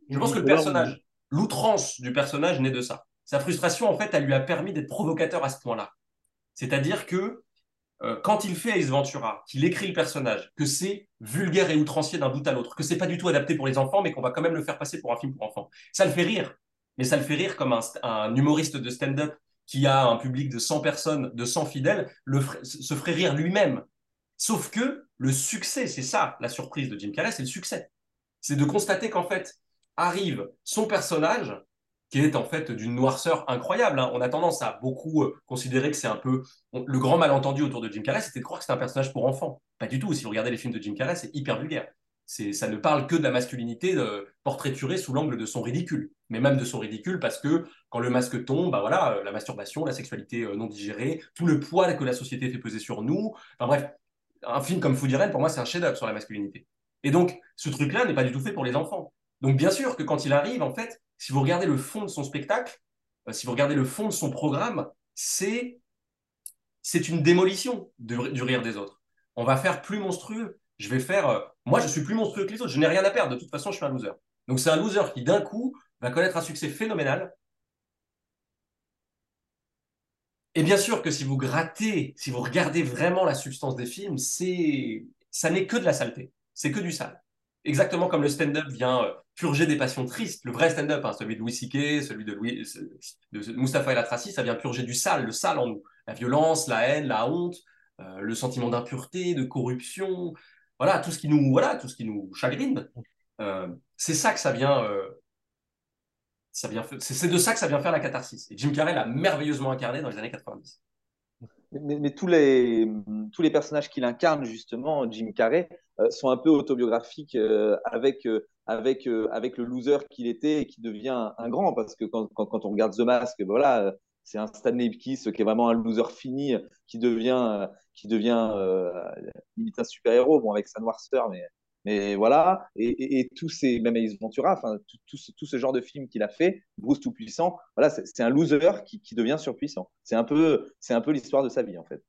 Je pense que le personnage, l'outrance du personnage naît de ça. Sa frustration, en fait, elle lui a permis d'être provocateur à ce point-là. C'est-à-dire que euh, quand il fait Ace Ventura, qu'il écrit le personnage, que c'est vulgaire et outrancier d'un bout à l'autre, que c'est pas du tout adapté pour les enfants, mais qu'on va quand même le faire passer pour un film pour enfants, ça le fait rire. Mais ça le fait rire comme un, un humoriste de stand-up qui a un public de 100 personnes, de 100 fidèles, le se ferait rire lui-même. Sauf que le succès, c'est ça la surprise de Jim Carrey, c'est le succès. C'est de constater qu'en fait, arrive son personnage, qui est en fait d'une noirceur incroyable. hein. On a tendance à beaucoup euh, considérer que c'est un peu le grand malentendu autour de Jim Carrey, c'était de croire que c'était un personnage pour enfants. Pas du tout. Si vous regardez les films de Jim Carrey, c'est hyper vulgaire. C'est, ça ne parle que de la masculinité euh, portraiturée sous l'angle de son ridicule, mais même de son ridicule parce que quand le masque tombe, bah voilà, euh, la masturbation, la sexualité euh, non digérée, tout le poids que la société fait peser sur nous. Enfin bref, un film comme Food Irene, pour moi, c'est un chef-d'œuvre sur la masculinité. Et donc, ce truc-là n'est pas du tout fait pour les enfants. Donc, bien sûr que quand il arrive, en fait, si vous regardez le fond de son spectacle, euh, si vous regardez le fond de son programme, c'est une démolition du rire des autres. On va faire plus monstrueux. Je vais faire. euh, moi, je suis plus monstrueux que les autres. Je n'ai rien à perdre. De toute façon, je suis un loser. Donc, c'est un loser qui, d'un coup, va connaître un succès phénoménal. Et bien sûr que si vous grattez, si vous regardez vraiment la substance des films, c'est ça n'est que de la saleté. C'est que du sale. Exactement comme le stand-up vient euh, purger des passions tristes. Le vrai stand-up, hein, celui de Louis C.K., celui de, Louis, de Mustapha El ça vient purger du sale, le sale en nous. La violence, la haine, la honte, euh, le sentiment d'impureté, de corruption, voilà, tout ce qui nous, voilà, tout ce qui nous chagrine. Euh, c'est ça que ça vient, euh, vient, c'est de ça que ça vient faire la catharsis. Et Jim Carrey l'a merveilleusement incarné dans les années 90. Mais, mais tous, les, tous les personnages qu'il incarne, justement, Jim Carrey, euh, sont un peu autobiographiques euh, avec, euh, avec, euh, avec le loser qu'il était et qui devient un, grand. Parce que quand, quand, on regarde The Mask, voilà, euh, c'est un Stanley Ipkiss qui est vraiment un loser fini, qui devient, euh, qui devient euh, limite un super-héros, bon, avec sa noirceur, mais, mais voilà. Et, tous ces, même Ace Ventura, tout, tout, ce, genre de film qu'il a fait, Bruce Tout-Puissant, voilà, c'est un loser qui, qui devient surpuissant. C'est un peu, peu l'histoire de sa vie, en fait.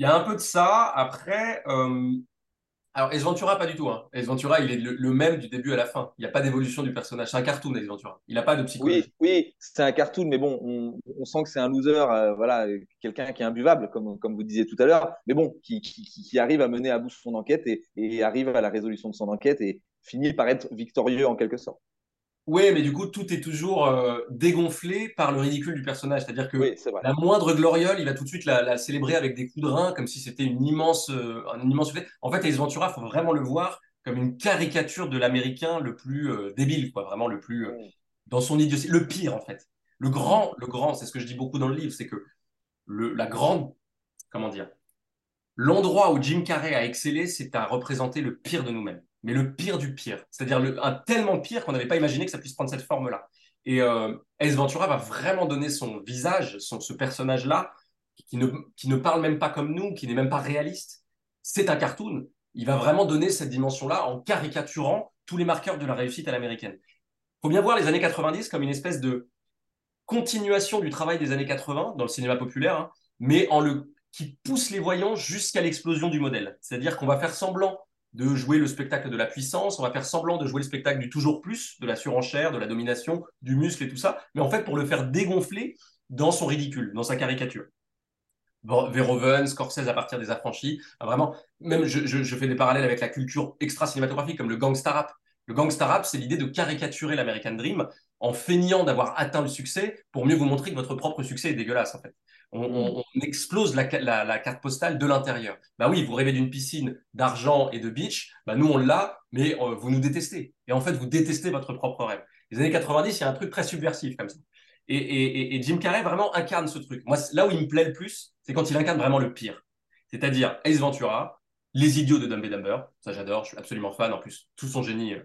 Il y a un peu de ça. Après, euh, alors Ace Ventura, pas du tout. Hein. Il est le, même du début à la fin. Il n'y a pas d'évolution du personnage. C'est un cartoon, Ace Ventura. Il n'a pas de psychologie. Oui, c'est un cartoon, mais bon, on, sent que c'est un loser, euh, voilà, quelqu'un qui est imbuvable, comme, comme vous disiez tout à l'heure, mais bon, qui, qui, arrive à mener à bout son enquête et arrive à la résolution de son enquête et finit par être victorieux en quelque sorte. Oui, mais du coup, tout est toujours euh, dégonflé par le ridicule du personnage. C'est-à-dire que Oui, la moindre gloriole, il va tout de suite la, la célébrer avec des coups de rein, comme si c'était une immense, euh, un immense. En fait, Ace Ventura, il faut vraiment le voir comme une caricature de l'américain le plus euh, débile, quoi, vraiment le plus dans son idiotie, le pire en fait. Le grand, le grand, c'est ce que je dis beaucoup dans le livre, c'est que le, la grande, comment dire, l'endroit où Jim Carrey a excellé, c'est à représenter le pire de nous-mêmes, mais le pire du pire, c'est-à-dire un tellement pire qu'on n'avait pas imaginé que ça puisse prendre cette forme-là. Et euh, Ace Ventura va vraiment donner son visage, son, ce personnage-là, qui ne, qui ne parle même pas comme nous, qui n'est même pas réaliste. C'est un cartoon. Il va vraiment donner cette dimension-là en caricaturant tous les marqueurs de la réussite à l'américaine. Il faut bien voir les années 90 comme une espèce de continuation du travail des années 80 dans le cinéma populaire, hein, mais qui pousse les voyants jusqu'à l'explosion du modèle. C'est-à-dire qu'on va faire semblant de jouer le spectacle de la puissance, on va faire semblant de jouer le spectacle du toujours plus, de la surenchère, de la domination, du muscle et tout ça, mais en fait pour le faire dégonfler dans son ridicule, dans sa caricature. Verhoeven, Scorsese à partir des affranchis, vraiment, même je, je, je fais des parallèles avec la culture extra-cinématographique comme le gangsta rap. Le gangsta rap, c'est l'idée de caricaturer l'American Dream en feignant d'avoir atteint le succès pour mieux vous montrer que votre propre succès est dégueulasse en fait. On, on, on explose la, la, la, carte postale de l'intérieur. Bah oui, vous rêvez d'une piscine d'argent et de beach, bah nous on l'a, mais euh, vous nous détestez. Et en fait, vous détestez votre propre rêve. Les années 90, il y a un truc très subversif comme ça. Et, et, et Jim Carrey vraiment incarne ce truc. Moi, là où il me plaît le plus, c'est quand il incarne vraiment le pire. C'est-à-dire Ace Ventura, Les Idiots de Dumb and Dumber, ça j'adore, je suis absolument fan. En plus, tout son génie euh,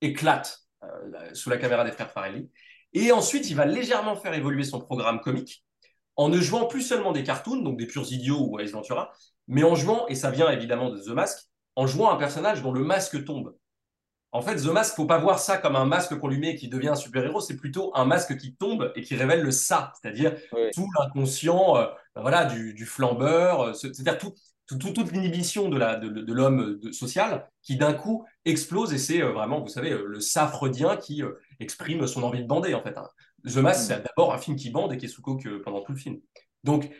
éclate euh, sous la caméra des frères Farelli. Et ensuite, il va légèrement faire évoluer son programme comique en ne jouant plus seulement des cartoons, donc des purs idiots ou Ace Ventura, mais en jouant, et ça vient évidemment de The Mask, en jouant un personnage dont le masque tombe. En fait, The Mask, faut pas voir ça comme un masque qu'on lui met et qui devient un super-héros, c'est plutôt un masque qui tombe et qui révèle le ça, c'est-à-dire tout l'inconscient euh, ben voilà, du, du flambeur, euh, ce- c'est-à-dire tout, tout- tout- toute l'inhibition de la- de, de l'homme euh, de- social qui d'un coup explose et c'est euh, vraiment, vous savez, le ça freudien qui exprime son envie de bander en fait. hein. The Mask, c'est d'abord un film qui bande et qui est sous coke euh, pendant tout le film. Donc,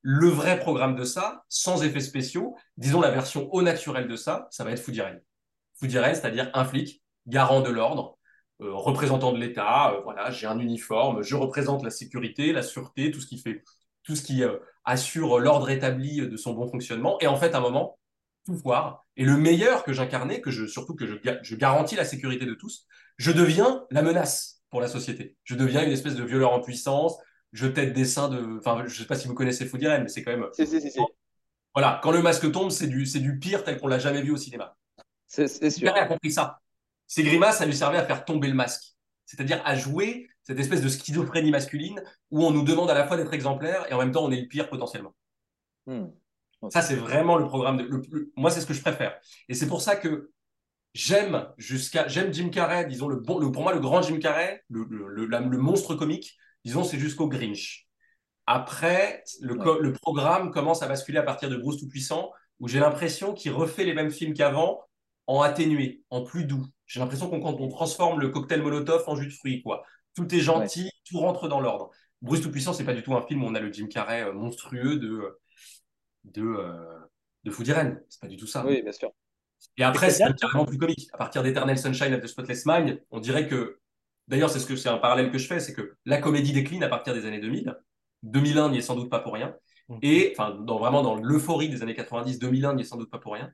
le vrai programme de ça, sans effets spéciaux, disons la version au naturel de ça, ça va être. Foodie Rain, c'est-à-dire un flic, garant de l'ordre, euh, représentant de l'État, euh, voilà, j'ai un uniforme, je représente la sécurité, la sûreté, tout ce qui fait, tout ce qui assure l'ordre établi de son bon fonctionnement. Et en fait, à un moment, tout foire. Et le meilleur que j'incarnais, que je, surtout que je garantis la sécurité de tous, je deviens la menace pour la société. Je deviens une espèce de violeur en puissance. Je tête des seins de. Enfin, je sais pas si vous connaissez Rain, mais c'est quand même. Si, si, si. Voilà, quand le masque tombe, c'est du, c'est du pire tel qu'on l'a jamais vu au cinéma. C'est sûr. Grimard a compris ça. Ces grimaces, ça lui servait à faire tomber le masque. C'est-à-dire à jouer cette espèce de schizophrénie masculine où on nous demande à la fois d'être exemplaire et en même temps on est le pire potentiellement. Hmm. Ça, c'est vraiment le programme. De, le- le- moi, c'est ce que je préfère. Et c'est pour ça que j'aime jusqu'à j'aime Jim Carrey, disons le bon, le, pour moi le grand Jim Carrey, le, le, le- la- le monstre comique, disons c'est jusqu'au Grinch. Après, le, programme commence à basculer à partir de Bruce Tout-Puissant, où j'ai l'impression qu'il refait les mêmes films qu'avant, en atténué, en plus doux. J'ai l'impression qu'on quand on transforme le cocktail Molotov en jus de fruits, quoi. Tout est gentil, tout rentre dans l'ordre. Bruce Tout-Puissant, c'est pas du tout un film où on a le Jim Carrey euh, monstrueux de de euh, de Foodie Rain. C'est pas du tout ça. Oui, bien sûr. Et après, c'est carrément plus comique. À partir d'Eternal Sunshine of the Spotless Mind, on dirait que, d'ailleurs, c'est ce que c'est un parallèle que je fais, c'est que la comédie décline à partir des années 2000. 2001 n'y est sans doute pas pour rien. Et, enfin, dans, vraiment dans l'euphorie des années 90, 2001 n'y est sans doute pas pour rien.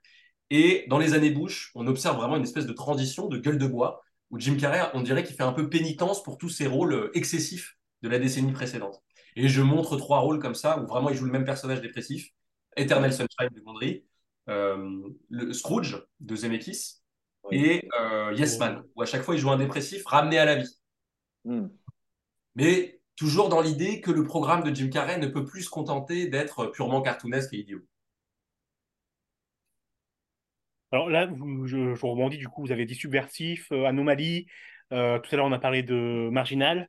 Et dans les années Bush, on observe vraiment une espèce de transition, de gueule de bois, où Jim Carrey, on dirait qu'il fait un peu pénitence pour tous ses rôles euh, excessifs de la décennie précédente. Et je montre trois rôles comme ça, où vraiment il joue le même personnage dépressif. Eternal Sunshine de Gondry, le Scrooge de Zemeckis, Oui. et euh, Yes Man, où à chaque fois il joue un dépressif ramené à la vie. Hmm. Mais toujours dans l'idée que le programme de Jim Carrey ne peut plus se contenter d'être purement cartoonesque et idiot. Alors là, vous- je, je rebondis, du coup, vous avez dit subversif, euh, anomalie. euh, tout à l'heure, on a parlé de marginal.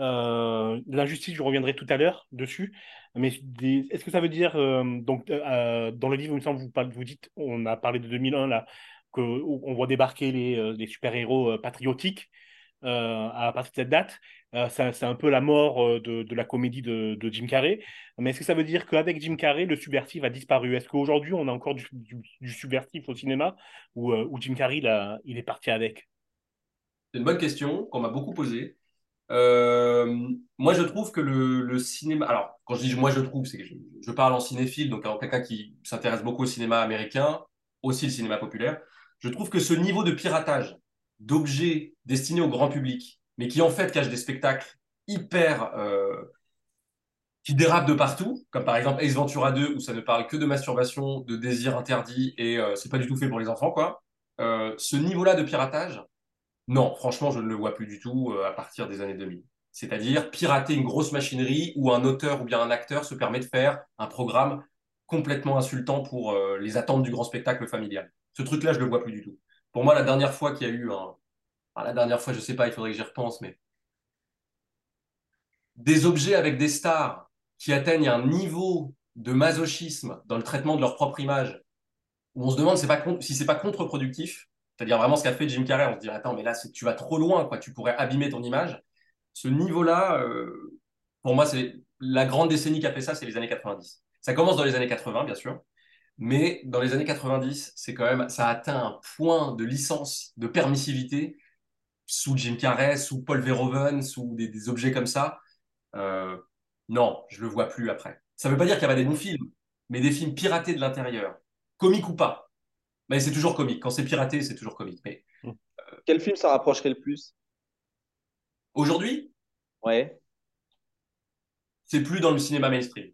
Euh, l'injustice, je reviendrai tout à l'heure dessus. Mais est-ce que ça veut dire, euh, donc, euh, euh, dans le livre, il me semble, vous, vous dites, on a parlé de 2001, là, qu'on voit débarquer les, les super-héros patriotiques à partir de cette date. C'est un peu la mort de, la comédie de, Jim Carrey. Mais est-ce que ça veut dire qu'avec Jim Carrey, le subversif a disparu? Est-ce qu'aujourd'hui, on a encore du, du- subversif au cinéma ou, Jim Carrey, il est parti avec? C'est une bonne question qu'on m'a beaucoup posée. Euh, moi, je trouve que le, cinéma. Alors, quand je dis moi, je trouve, c'est que je, parle en cinéphile, donc en quelqu'un qui s'intéresse beaucoup au cinéma américain, aussi le cinéma populaire. Je trouve que ce niveau de piratage d'objets destinés au grand public, mais qui en fait cachent des spectacles hyper. euh, qui dérapent de partout, comme par exemple Ace Ventura 2, où ça ne parle que de masturbation, de désir interdit, et euh, c'est pas du tout fait pour les enfants, quoi. Ce niveau-là de piratage, non, franchement, je ne le vois plus du tout euh, à partir des années 2000. C'est-à-dire pirater une grosse machinerie où un auteur ou bien un acteur se permet de faire un programme complètement insultant pour euh, les attentes du grand spectacle familial. Ce truc-là, je le vois plus du tout. Pour moi, la dernière fois qu'il y a eu un... la dernière fois, je sais pas, il faudrait que j'y repense, mais des objets avec des stars qui atteignent un niveau de masochisme dans le traitement de leur propre image, où on se demande si c'est pas contre-productif, c'est-à-dire vraiment ce qu'a fait Jim Carrey, on se dit attends mais là tu vas trop loin quoi, tu pourrais abîmer ton image. Ce niveau-là, euh, pour moi c'est la grande décennie qui a fait ça, c'est les années 90. Ça commence dans les années 80 bien sûr, mais dans les années 90 c'est quand même ça atteint un point de licence, de permissivité sous Jim Carrey, sous Paul Verhoeven, sous des, objets comme ça. Euh, non, je le vois plus après. Ça veut pas dire qu'il y a pas des bons films, mais des films piratés de l'intérieur, comiques ou pas. Mais c'est toujours comique. Quand c'est piraté, c'est toujours comique. Mais Quel film ça rapprocherait le plus? Aujourd'hui, Ouais. c'est plus dans le cinéma mainstream.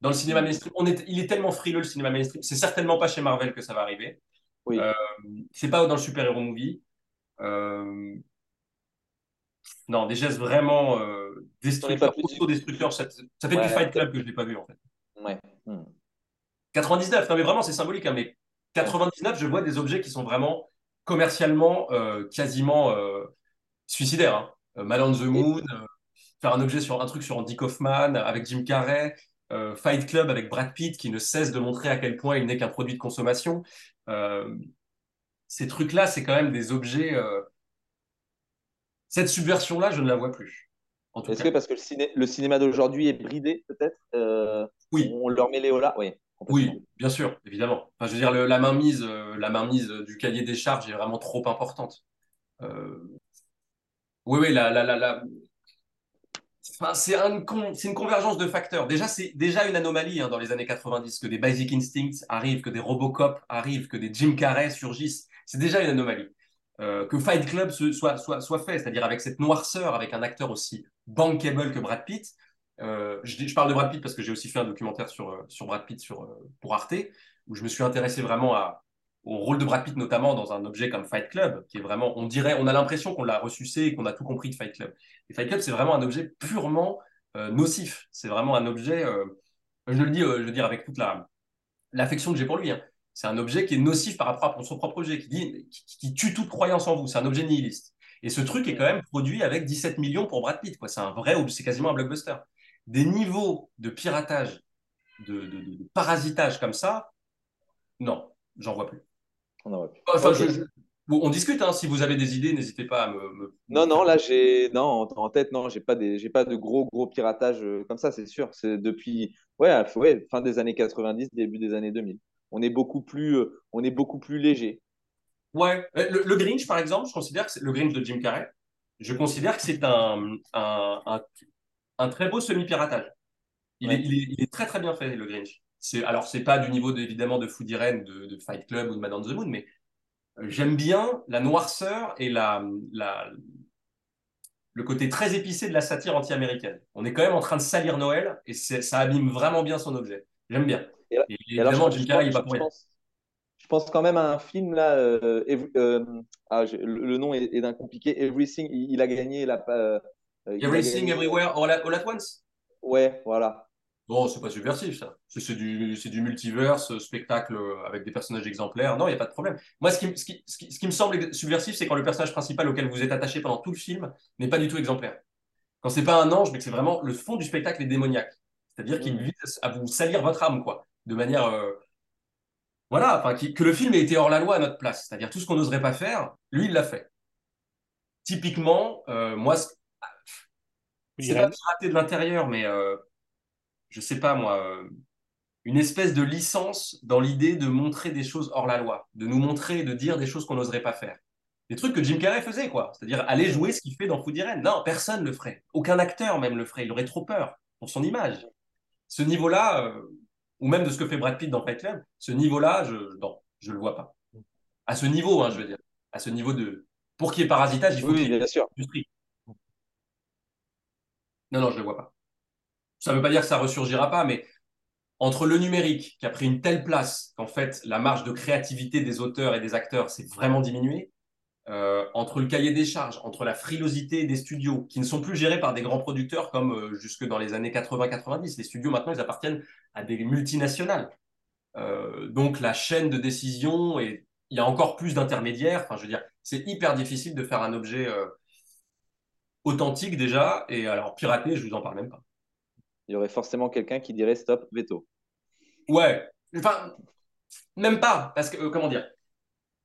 Dans le cinéma mainstream, on est, il est tellement frileux le cinéma mainstream. C'est certainement pas chez Marvel que ça va arriver. Oui. Euh, c'est pas dans le super-héros movie. Euh, Non, des gestes vraiment euh, destructeurs. Ça, ça fait Ouais, du Fight. Club que je l'ai pas vu en fait. Ouais. Hmm. 99, non mais vraiment c'est symbolique, hein, mais 99, je vois des objets qui sont vraiment commercialement euh, quasiment euh, suicidaires. Hein. Euh, Man on the Moon, euh, faire un objet sur un truc sur Andy Kaufman avec Jim Carrey, Fight Club avec Brad Pitt qui ne cesse de montrer à quel point il n'est qu'un produit de consommation. Ces trucs-là, c'est quand même des objets. Cette subversion-là, je ne la vois plus. Est-ce que parce que le, ciné- le cinéma d'aujourd'hui est bridé, peut-être Oui. On leur met Léo là Oui. Oui, bien sûr, évidemment. Enfin, je veux dire, la mainmise, euh, mainmise du cahier des charges est vraiment trop importante. Euh, Oui, oui, la, la, la, Enfin, c'est con- une convergence de facteurs. Déjà, c'est déjà une anomalie hein, dans les années 90 que des Basic Instincts arrivent, que des Robocop arrivent, que des Jim Carrey surgissent. C'est déjà une anomalie. Euh, que Fight Club soit, soit, soit fait, c'est-à-dire avec cette noirceur, avec un acteur aussi bankable que Brad Pitt. Euh, je, parle de Brad Pitt parce que j'ai aussi fait un documentaire sur, euh, sur Brad Pitt euh, pour Arte, où je me suis intéressé vraiment au rôle de Brad Pitt, notamment dans un objet comme Fight Club, qui est vraiment, on dirait, on a l'impression qu'on l'a ressucé et qu'on a tout compris de Fight Club. Et Fight Club, c'est vraiment un objet purement nocif. C'est vraiment un objet, je le dis, je veux dire avec toute la l'affection que j'ai pour lui. hein. C'est un objet qui est nocif par rapport à son propre objet, qui, tue toute croyance en vous. C'est un objet nihiliste. Et ce truc est quand même produit avec 17 millions pour Brad Pitt. C'est un vrai, c'est quasiment un blockbuster. Des niveaux de piratage, de, de- de- de parasitage comme ça, non, j'en vois plus. On en voit plus. Enfin, Ok. je- je- bon, on discute, hein. si vous avez des idées, n'hésitez pas à me. me- Non, non, là, j'ai. Non, en, en tête, non, j'ai pas, des... j'ai pas de gros, gros piratage euh, comme ça, c'est sûr. C'est depuis ouais, ouais, fin des années 90, début des années 2000. On est beaucoup plus, euh, on est beaucoup plus léger. Ouais, Euh, le, le Grinch, par exemple, je considère que c'est le Grinch de Jim Carrey. Je considère que c'est un, un, un, un très beau semi-piratage. Il, Ouais. est, il, est, il est très très bien fait, le Grinch. Alors, c'est pas du niveau de, évidemment de Food Irene, de, de Fight Club ou de Man on the Moon, mais euh, j'aime bien la noirceur et la, la, le côté très épicé de la satire anti-américaine. On est quand même en train de salir Noël et ça abîme vraiment bien son objet. J'aime bien. Et là- Et Et évidemment, Jim Carrey, il pas pour je pense, je pense quand même à un film là. euh, Every- euh, ah, le, le nom est, est d'un compliqué. Everything. Il, il a gagné la. euh, Everything, gagné- Everywhere, all at, all at Once? Ouais, voilà. Bon, c'est pas subversif, ça. C'est du, du multiverse, euh, spectacle euh, avec des personnages exemplaires. Non, il n'y a pas de problème. Moi, ce qui, me- ce, qui, ce, qui, ce qui me semble subversif, c'est quand le personnage principal auquel vous êtes attaché pendant tout le film n'est pas du tout exemplaire. Quand c'est pas un ange, mais que c'est vraiment le fond du spectacle est démoniaque. C'est-à-dire qu'il Mm. vise à vous salir votre âme, quoi. De manière. euh, Voilà, enfin, qui- que le film ait été hors la loi à notre place. C'est-à-dire tout ce qu'on n'oserait pas faire, lui, il l'a fait. Typiquement, euh, moi, ce- c'est pas pirater de l'intérieur, mais euh, je sais pas moi, euh, une espèce de licence dans l'idée de montrer des choses hors la loi, de nous montrer, de dire des choses qu'on n'oserait pas faire. Des trucs que Jim Carrey faisait, quoi. C'est-à-dire aller jouer ce qu'il fait dans Food Irene. Non, personne ne le ferait. Aucun acteur même le ferait. Il aurait trop peur pour son image. Ce niveau-là, euh, ou même de ce que fait Brad Pitt dans Fight Club, ce niveau-là, je, non, je le vois pas. À ce niveau, hein, je veux dire. À ce niveau de. Pour qu'il y ait parasitage, il faut Oui, qu'il y ait bien sûr. industrie. Non, non, je ne le vois pas. Ça ne veut pas dire que ça ressurgira pas, mais entre le numérique qui a pris une telle place qu'en fait la marge de créativité des auteurs et des acteurs s'est vraiment diminuée, euh, entre le cahier des charges, entre la frilosité des studios qui ne sont plus gérés par des grands producteurs comme euh, jusque dans les années 80-90. Les studios maintenant, ils appartiennent à des multinationales. Euh, donc la chaîne de décision et il y a encore plus d'intermédiaires. Enfin, je veux dire, c'est hyper difficile de faire un objet authentique déjà. Et alors piraté, je vous en parle même pas. Il y aurait forcément quelqu'un qui dirait stop, veto. Ouais, enfin, même pas, parce que, euh, comment dire,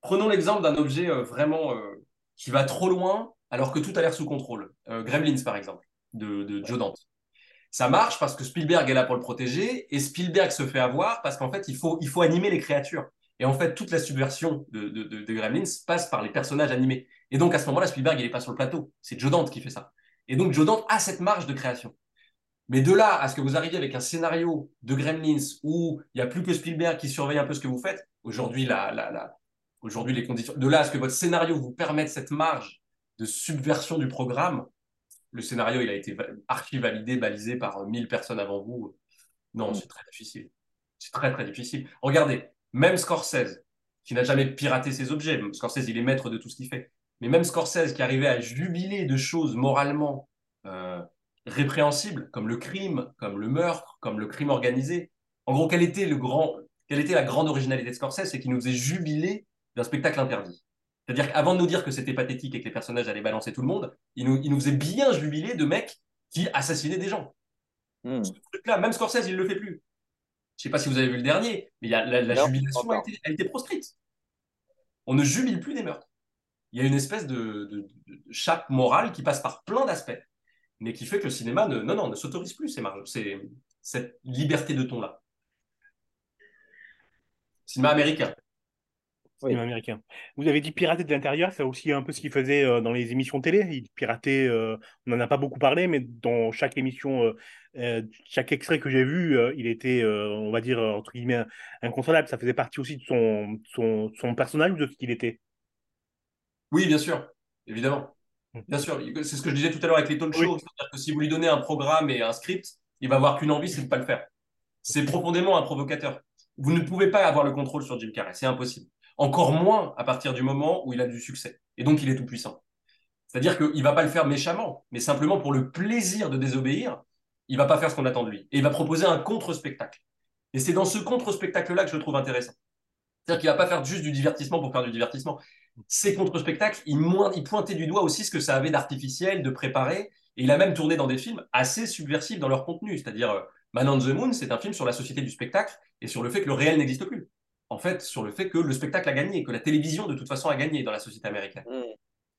prenons l'exemple d'un objet euh, vraiment euh, qui va trop loin alors que tout a l'air sous contrôle. Gremlins, par exemple, de, de Joe Dante. Ça marche parce que Spielberg est là pour le protéger et Spielberg se fait avoir parce qu'en fait, il faut, il faut animer les créatures. Et en fait, toute la subversion de, de, de, de Gremlins passe par les personnages animés. Et donc, à ce moment-là, Spielberg, il n'est pas sur le plateau. C'est Joe Dante qui fait ça. Et donc, Joe Dante a cette marge de création. Mais de là à ce que vous arriviez avec un scénario de Gremlins où il n'y a plus que Spielberg qui surveille un peu ce que vous faites, aujourd'hui, la, aujourd'hui les conditions, de là à ce que votre scénario vous permette cette marge de subversion du programme, le scénario, il a été archi validé, balisé par 1000 personnes avant vous. Non, c'est très difficile. C'est très, très difficile. Regardez, même Scorsese, qui n'a jamais piraté ses objets, Scorsese, il est maître de tout ce qu'il fait, mais même Scorsese qui arrivait à jubiler de choses moralement euh, répréhensibles, comme le crime, comme le meurtre, comme le crime organisé. En gros, quel était le grand, quelle était la grande originalité de Scorsese C'est qu'il nous faisait jubiler d'un spectacle interdit. C'est-à-dire qu'avant de nous dire que c'était pathétique et que les personnages allaient balancer tout le monde, il nous, il nous faisait bien jubiler de mecs qui assassinaient des gens. Hmm. Ce truc-là, même Scorsese, il ne le fait plus. Je sais pas si vous avez vu le dernier, mais il y a, la, la Non, jubilation a été, a été proscrite. On ne jubile plus des meurtres. Il y a une espèce de, de- de chape morale qui passe par plein d'aspects, mais qui fait que le cinéma ne, non, non, ne s'autorise plus ces marges, ces- cette liberté de ton-là. Cinéma américain. Oui. cinéma américain. Vous avez dit pirater de l'intérieur, c'est aussi un peu ce qu'il faisait euh, dans les émissions télé. Il piratait, euh, on n'en a pas beaucoup parlé, mais dans chaque émission, euh, euh, chaque extrait que j'ai vu, euh, il était, euh, on va dire, entre guillemets, inconsolable. Ça faisait partie aussi de son, son personnage ou de ce qu'il était? Oui, bien sûr, évidemment. Mm. Bien sûr, c'est ce que je disais tout à l'heure avec les talk Oui. shows, c'est-à-dire que si vous lui donnez un programme et un script, il va avoir qu'une envie, c'est de ne pas le faire. C'est profondément un provocateur. Vous ne pouvez pas avoir le contrôle sur Jim Carrey, c'est impossible. Encore moins à partir du moment où il a du succès. Et donc, il est tout puissant. C'est-à-dire qu'il ne va pas le faire méchamment, mais simplement pour le plaisir de désobéir, il va pas faire ce qu'on attend de lui. Et il va proposer un contre-spectacle. Et c'est dans ce contre-spectacle-là que je le trouve intéressant. C'est-à-dire qu'il va pas faire juste du divertissement pour faire du divertissement. Ces contre-spectacles, il, il pointait du doigt aussi ce que ça avait d'artificiel, de préparé. Et il a même tourné dans des films assez subversifs dans leur contenu. C'est-à-dire, euh, Man on the Moon, c'est un film sur la société du spectacle et sur le fait que le réel n'existe plus. En fait, sur le fait que le spectacle a gagné, que la télévision, de toute façon, a gagné dans la société américaine. Hmm.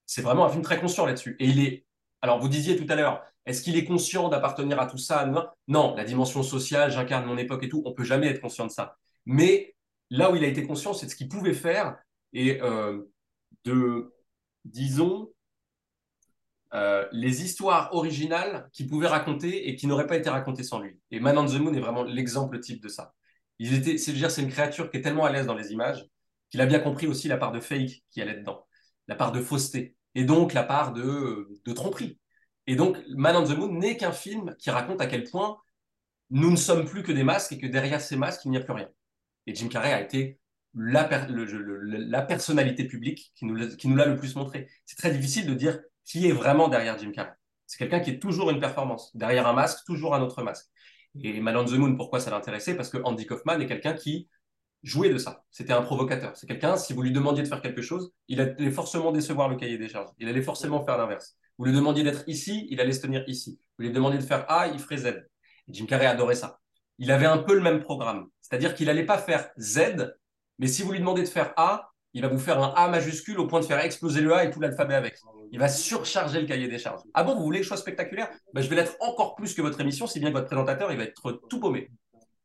C'est vraiment un film très conscient là-dessus. Et il est. Alors, vous disiez tout à l'heure, est-ce qu'il est conscient d'appartenir à tout ça non, non, la dimension sociale, j'incarne mon époque et tout, on peut jamais être conscient de ça. Mais là où il a été conscient, c'est de ce qu'il pouvait faire et euh, de, disons, euh, les histoires originales qu'il pouvait raconter et qui n'auraient pas été racontées sans lui. Et Man on the Moon est vraiment l'exemple type de ça. Il était, c'est dire, c'est une créature qui est tellement à l'aise dans les images qu'il a bien compris aussi la part de fake qui allait dedans, la part de fausseté, et donc la part de, de tromperie. Et donc, Man on the Moon n'est qu'un film qui raconte à quel point nous ne sommes plus que des masques et que derrière ces masques, il n'y a plus rien. Et Jim Carrey a été la, la personnalité publique qui nous, l'a- qui nous l'a le plus montré. C'est très difficile de dire qui est vraiment derrière Jim Carrey. C'est quelqu'un qui est toujours une performance. Derrière un masque, toujours un autre masque. Et Man on the Moon, pourquoi ça l'intéressait? Parce que Andy Kaufman est quelqu'un qui jouait de ça. C'était un provocateur. C'est quelqu'un, si vous lui demandiez de faire quelque chose, il allait forcément décevoir le cahier des charges. Il allait forcément faire l'inverse. Vous lui demandiez d'être ici, il allait se tenir ici. Vous lui demandiez de faire A, il ferait Z. Et Jim Carrey adorait ça. Il avait un peu le même programme. C'est-à-dire qu'il n'allait pas faire Z, mais si vous lui demandez de faire A, il va vous faire un A majuscule au point de faire exploser le A et tout l'alphabet avec. Il va surcharger le cahier des charges. Ah bon, vous voulez que je sois spectaculaire? Ben, Je vais l'être encore plus que votre émission, si bien que votre présentateur, il va être tout paumé.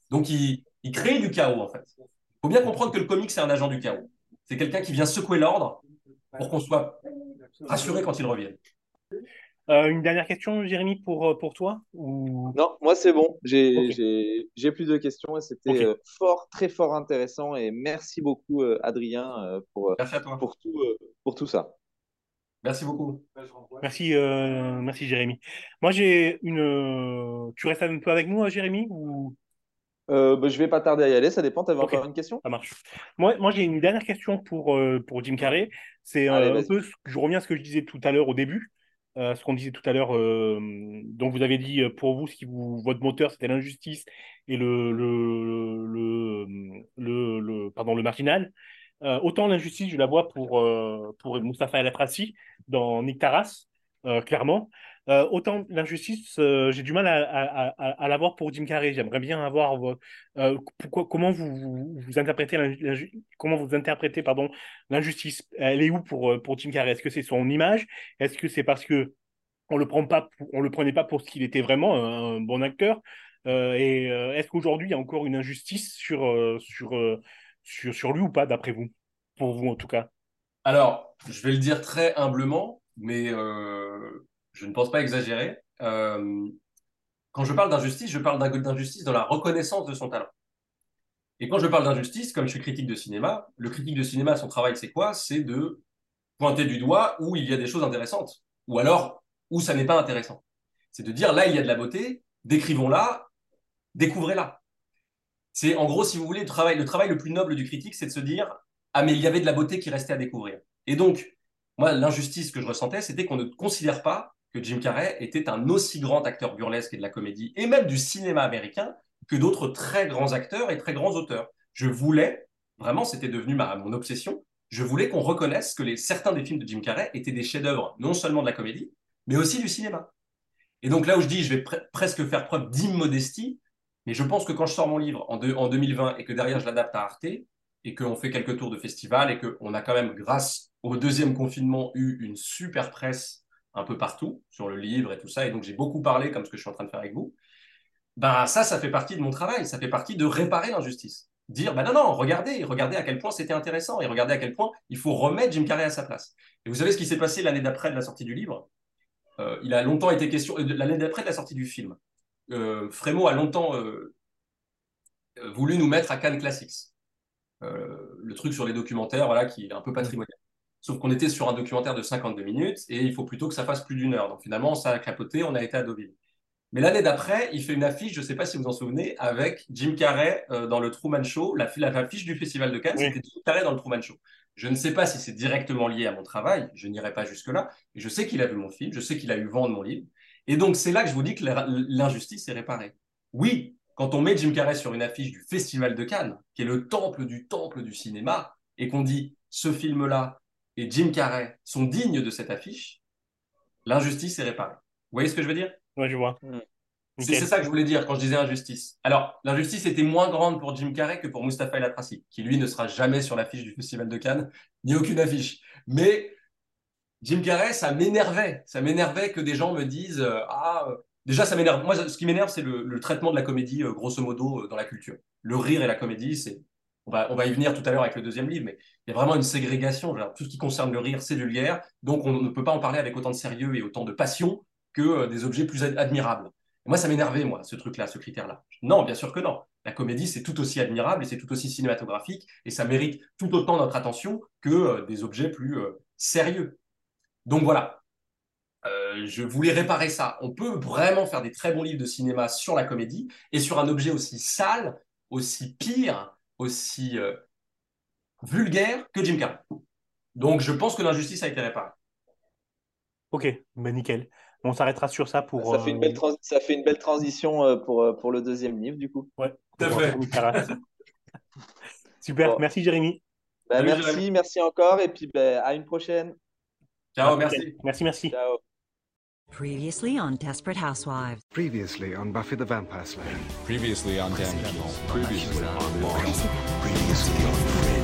Donc, il, il crée du chaos, en fait. Il faut bien comprendre que le comique, c'est un agent du chaos. C'est quelqu'un qui vient secouer l'ordre pour qu'on soit rassuré quand il revient. Euh, une dernière question, Jérémy, pour, euh, pour toi ou... Non, moi c'est bon. J'ai Ok. j'ai- j'ai plus de questions et c'était euh, fort, très fort intéressant. Et merci beaucoup, euh, Adrien, pour, Merci à toi. pour, tout, pour tout ça. Merci beaucoup. Merci, euh, merci Jérémy. Moi, j'ai une. Tu restes un peu avec nous, hein, Jérémy, ou? Euh, bah, je vais pas tarder à y aller. Ça dépend. Tu avais encore une question? Ça marche? Moi, moi j'ai une dernière question pour, euh, pour Jim Carrey. C'est Allez, euh, un peu. Je reviens à ce que je disais tout à l'heure au début. Euh, ce qu'on disait tout à l'heure. euh, donc, vous avez dit euh, pour vous, ce qui vous, votre moteur, c'était l'injustice et le, le, le, le, pardon, le marginal. Autant l'injustice, je la vois pour, pour Moustapha El Atrassi dans Nick Taras, clairement. Euh, autant l'injustice, euh, j'ai du mal à, à, à, à la voir pour Jim Carrey. J'aimerais bien avoir vo- euh, pourquoi, comment vous, vous, interprétez comment vous interprétez pardon l'injustice? Elle est où pour pour Jim Carrey? Est-ce que c'est son image? Est-ce que c'est parce que on le prend pas, on le prenait pas pour ce qu'il était vraiment, un, bon acteur? Et est-ce qu'aujourd'hui il y a encore une injustice sur sur sur sur lui ou pas d'après vous? Pour vous en tout cas. Alors, je vais le dire très humblement, mais je ne pense pas exagérer. Euh, quand je parle d'injustice, je parle d'injustice dans la reconnaissance de son talent. Et quand je parle d'injustice, comme je suis critique de cinéma, le critique de cinéma, son travail, c'est quoi? C'est de pointer du doigt où il y a des choses intéressantes, ou alors où ça n'est pas intéressant. C'est de dire là, il y a de la beauté, décrivons-la, découvrez-la. C'est en gros, si vous voulez, le travail le plus noble du critique, c'est de se dire ah mais il y avait de la beauté qui restait à découvrir. Et donc, moi, l'injustice que je ressentais, c'était qu'on ne considère pas que Jim Carrey était un aussi grand acteur burlesque et de la comédie, et même du cinéma américain, que d'autres très grands acteurs et très grands auteurs. Je voulais, vraiment, c'était devenu ma, mon obsession, je voulais qu'on reconnaisse que les, certains des films de Jim Carrey étaient des chefs-d'œuvre, non seulement de la comédie, mais aussi du cinéma. Et donc là où je dis, je vais pre- presque faire preuve d'immodestie, mais je pense que quand je sors mon livre en, en 2020 et que derrière je l'adapte à Arte, et qu'on fait quelques tours de festival, et qu'on a quand même, grâce au deuxième confinement, eu une super presse un peu partout sur le livre et tout ça, et donc j'ai beaucoup parlé, comme ce que je suis en train de faire avec vous, ben ça, ça fait partie de mon travail, ça fait partie de réparer l'injustice. Dire, ben non, non, regardez, regardez à quel point c'était intéressant, et regardez à quel point il faut remettre Jim Carrey à sa place. Et vous savez ce qui s'est passé l'année d'après de la sortie du livre? Euh, Il a longtemps été question, euh, l'année d'après de la sortie du film, euh, Frémo a longtemps euh, voulu nous mettre à Cannes Classics. Le truc sur les documentaires, voilà, qui est un peu patrimonial. Sauf qu'on était sur un documentaire de 52 minutes et il faut plutôt que ça fasse plus d'une heure. Donc finalement, ça a capoté, on a été à Deauville. Mais l'année d'après, il fait une affiche, je ne sais pas si vous en souvenez, avec Jim Carrey euh, dans le Truman Show. La, la affiche du Festival de Cannes, Oui. c'était Jim Carrey dans le Truman Show. Je ne sais pas si c'est directement lié à mon travail, je n'irai pas jusque-là. Mais je sais qu'il a vu mon film, je sais qu'il a eu vent de mon livre. Et donc, c'est là que je vous dis que l'injustice est réparée. Oui, quand on met Jim Carrey sur une affiche du Festival de Cannes, qui est le temple du temple du cinéma, et qu'on dit ce film-là et Jim Carrey sont dignes de cette affiche, l'injustice est réparée. Vous voyez ce que je veux dire? Ouais, je vois. Mm. C'est ça que je voulais dire quand je disais injustice. Alors, l'injustice était moins grande pour Jim Carrey que pour Mustapha El Atrassi, qui lui ne sera jamais sur l'affiche du Festival de Cannes, ni aucune affiche. Mais Jim Carrey, ça m'énervait. Ça m'énervait que des gens me disent euh, Ah, euh, déjà, ça m'énerve. Moi, ce qui m'énerve, c'est le, le traitement de la comédie, euh, grosso modo, euh, dans la culture. Le rire et la comédie, c'est. On va, on va y venir tout à l'heure avec le deuxième livre, mais il y a vraiment une ségrégation. Tout ce qui concerne le rire, c'est vulgaire. Donc, on ne peut pas en parler avec autant de sérieux et autant de passion que euh, des objets plus ad- admirables. Et moi, ça m'énervait, moi, ce truc-là, ce critère-là. Non, bien sûr que non. La comédie, c'est tout aussi admirable et c'est tout aussi cinématographique et ça mérite tout autant notre attention que euh, des objets plus euh, sérieux. Donc voilà, je voulais réparer ça. On peut vraiment faire des très bons livres de cinéma sur la comédie et sur un objet aussi sale, aussi pire, aussi euh, vulgaire que Jim Carrey. Donc je pense que l'injustice a été réparée. Ok, bah nickel. On s'arrêtera sur ça pour. Ça fait une euh, belle, trans- ça fait une belle transition euh, pour, euh, pour le deuxième livre, du coup. Ouais, Tout à fait. [laughs] Super, Bon. merci Jérémy. Bah, Salut, merci, Jérémy. merci encore, et puis bah, à une prochaine. Ciao, merci. Merci, merci. Ciao. Previously on Desperate Housewives. Previously on Buffy the Vampire Slayer. Previously on Damages. Previously on Fringe.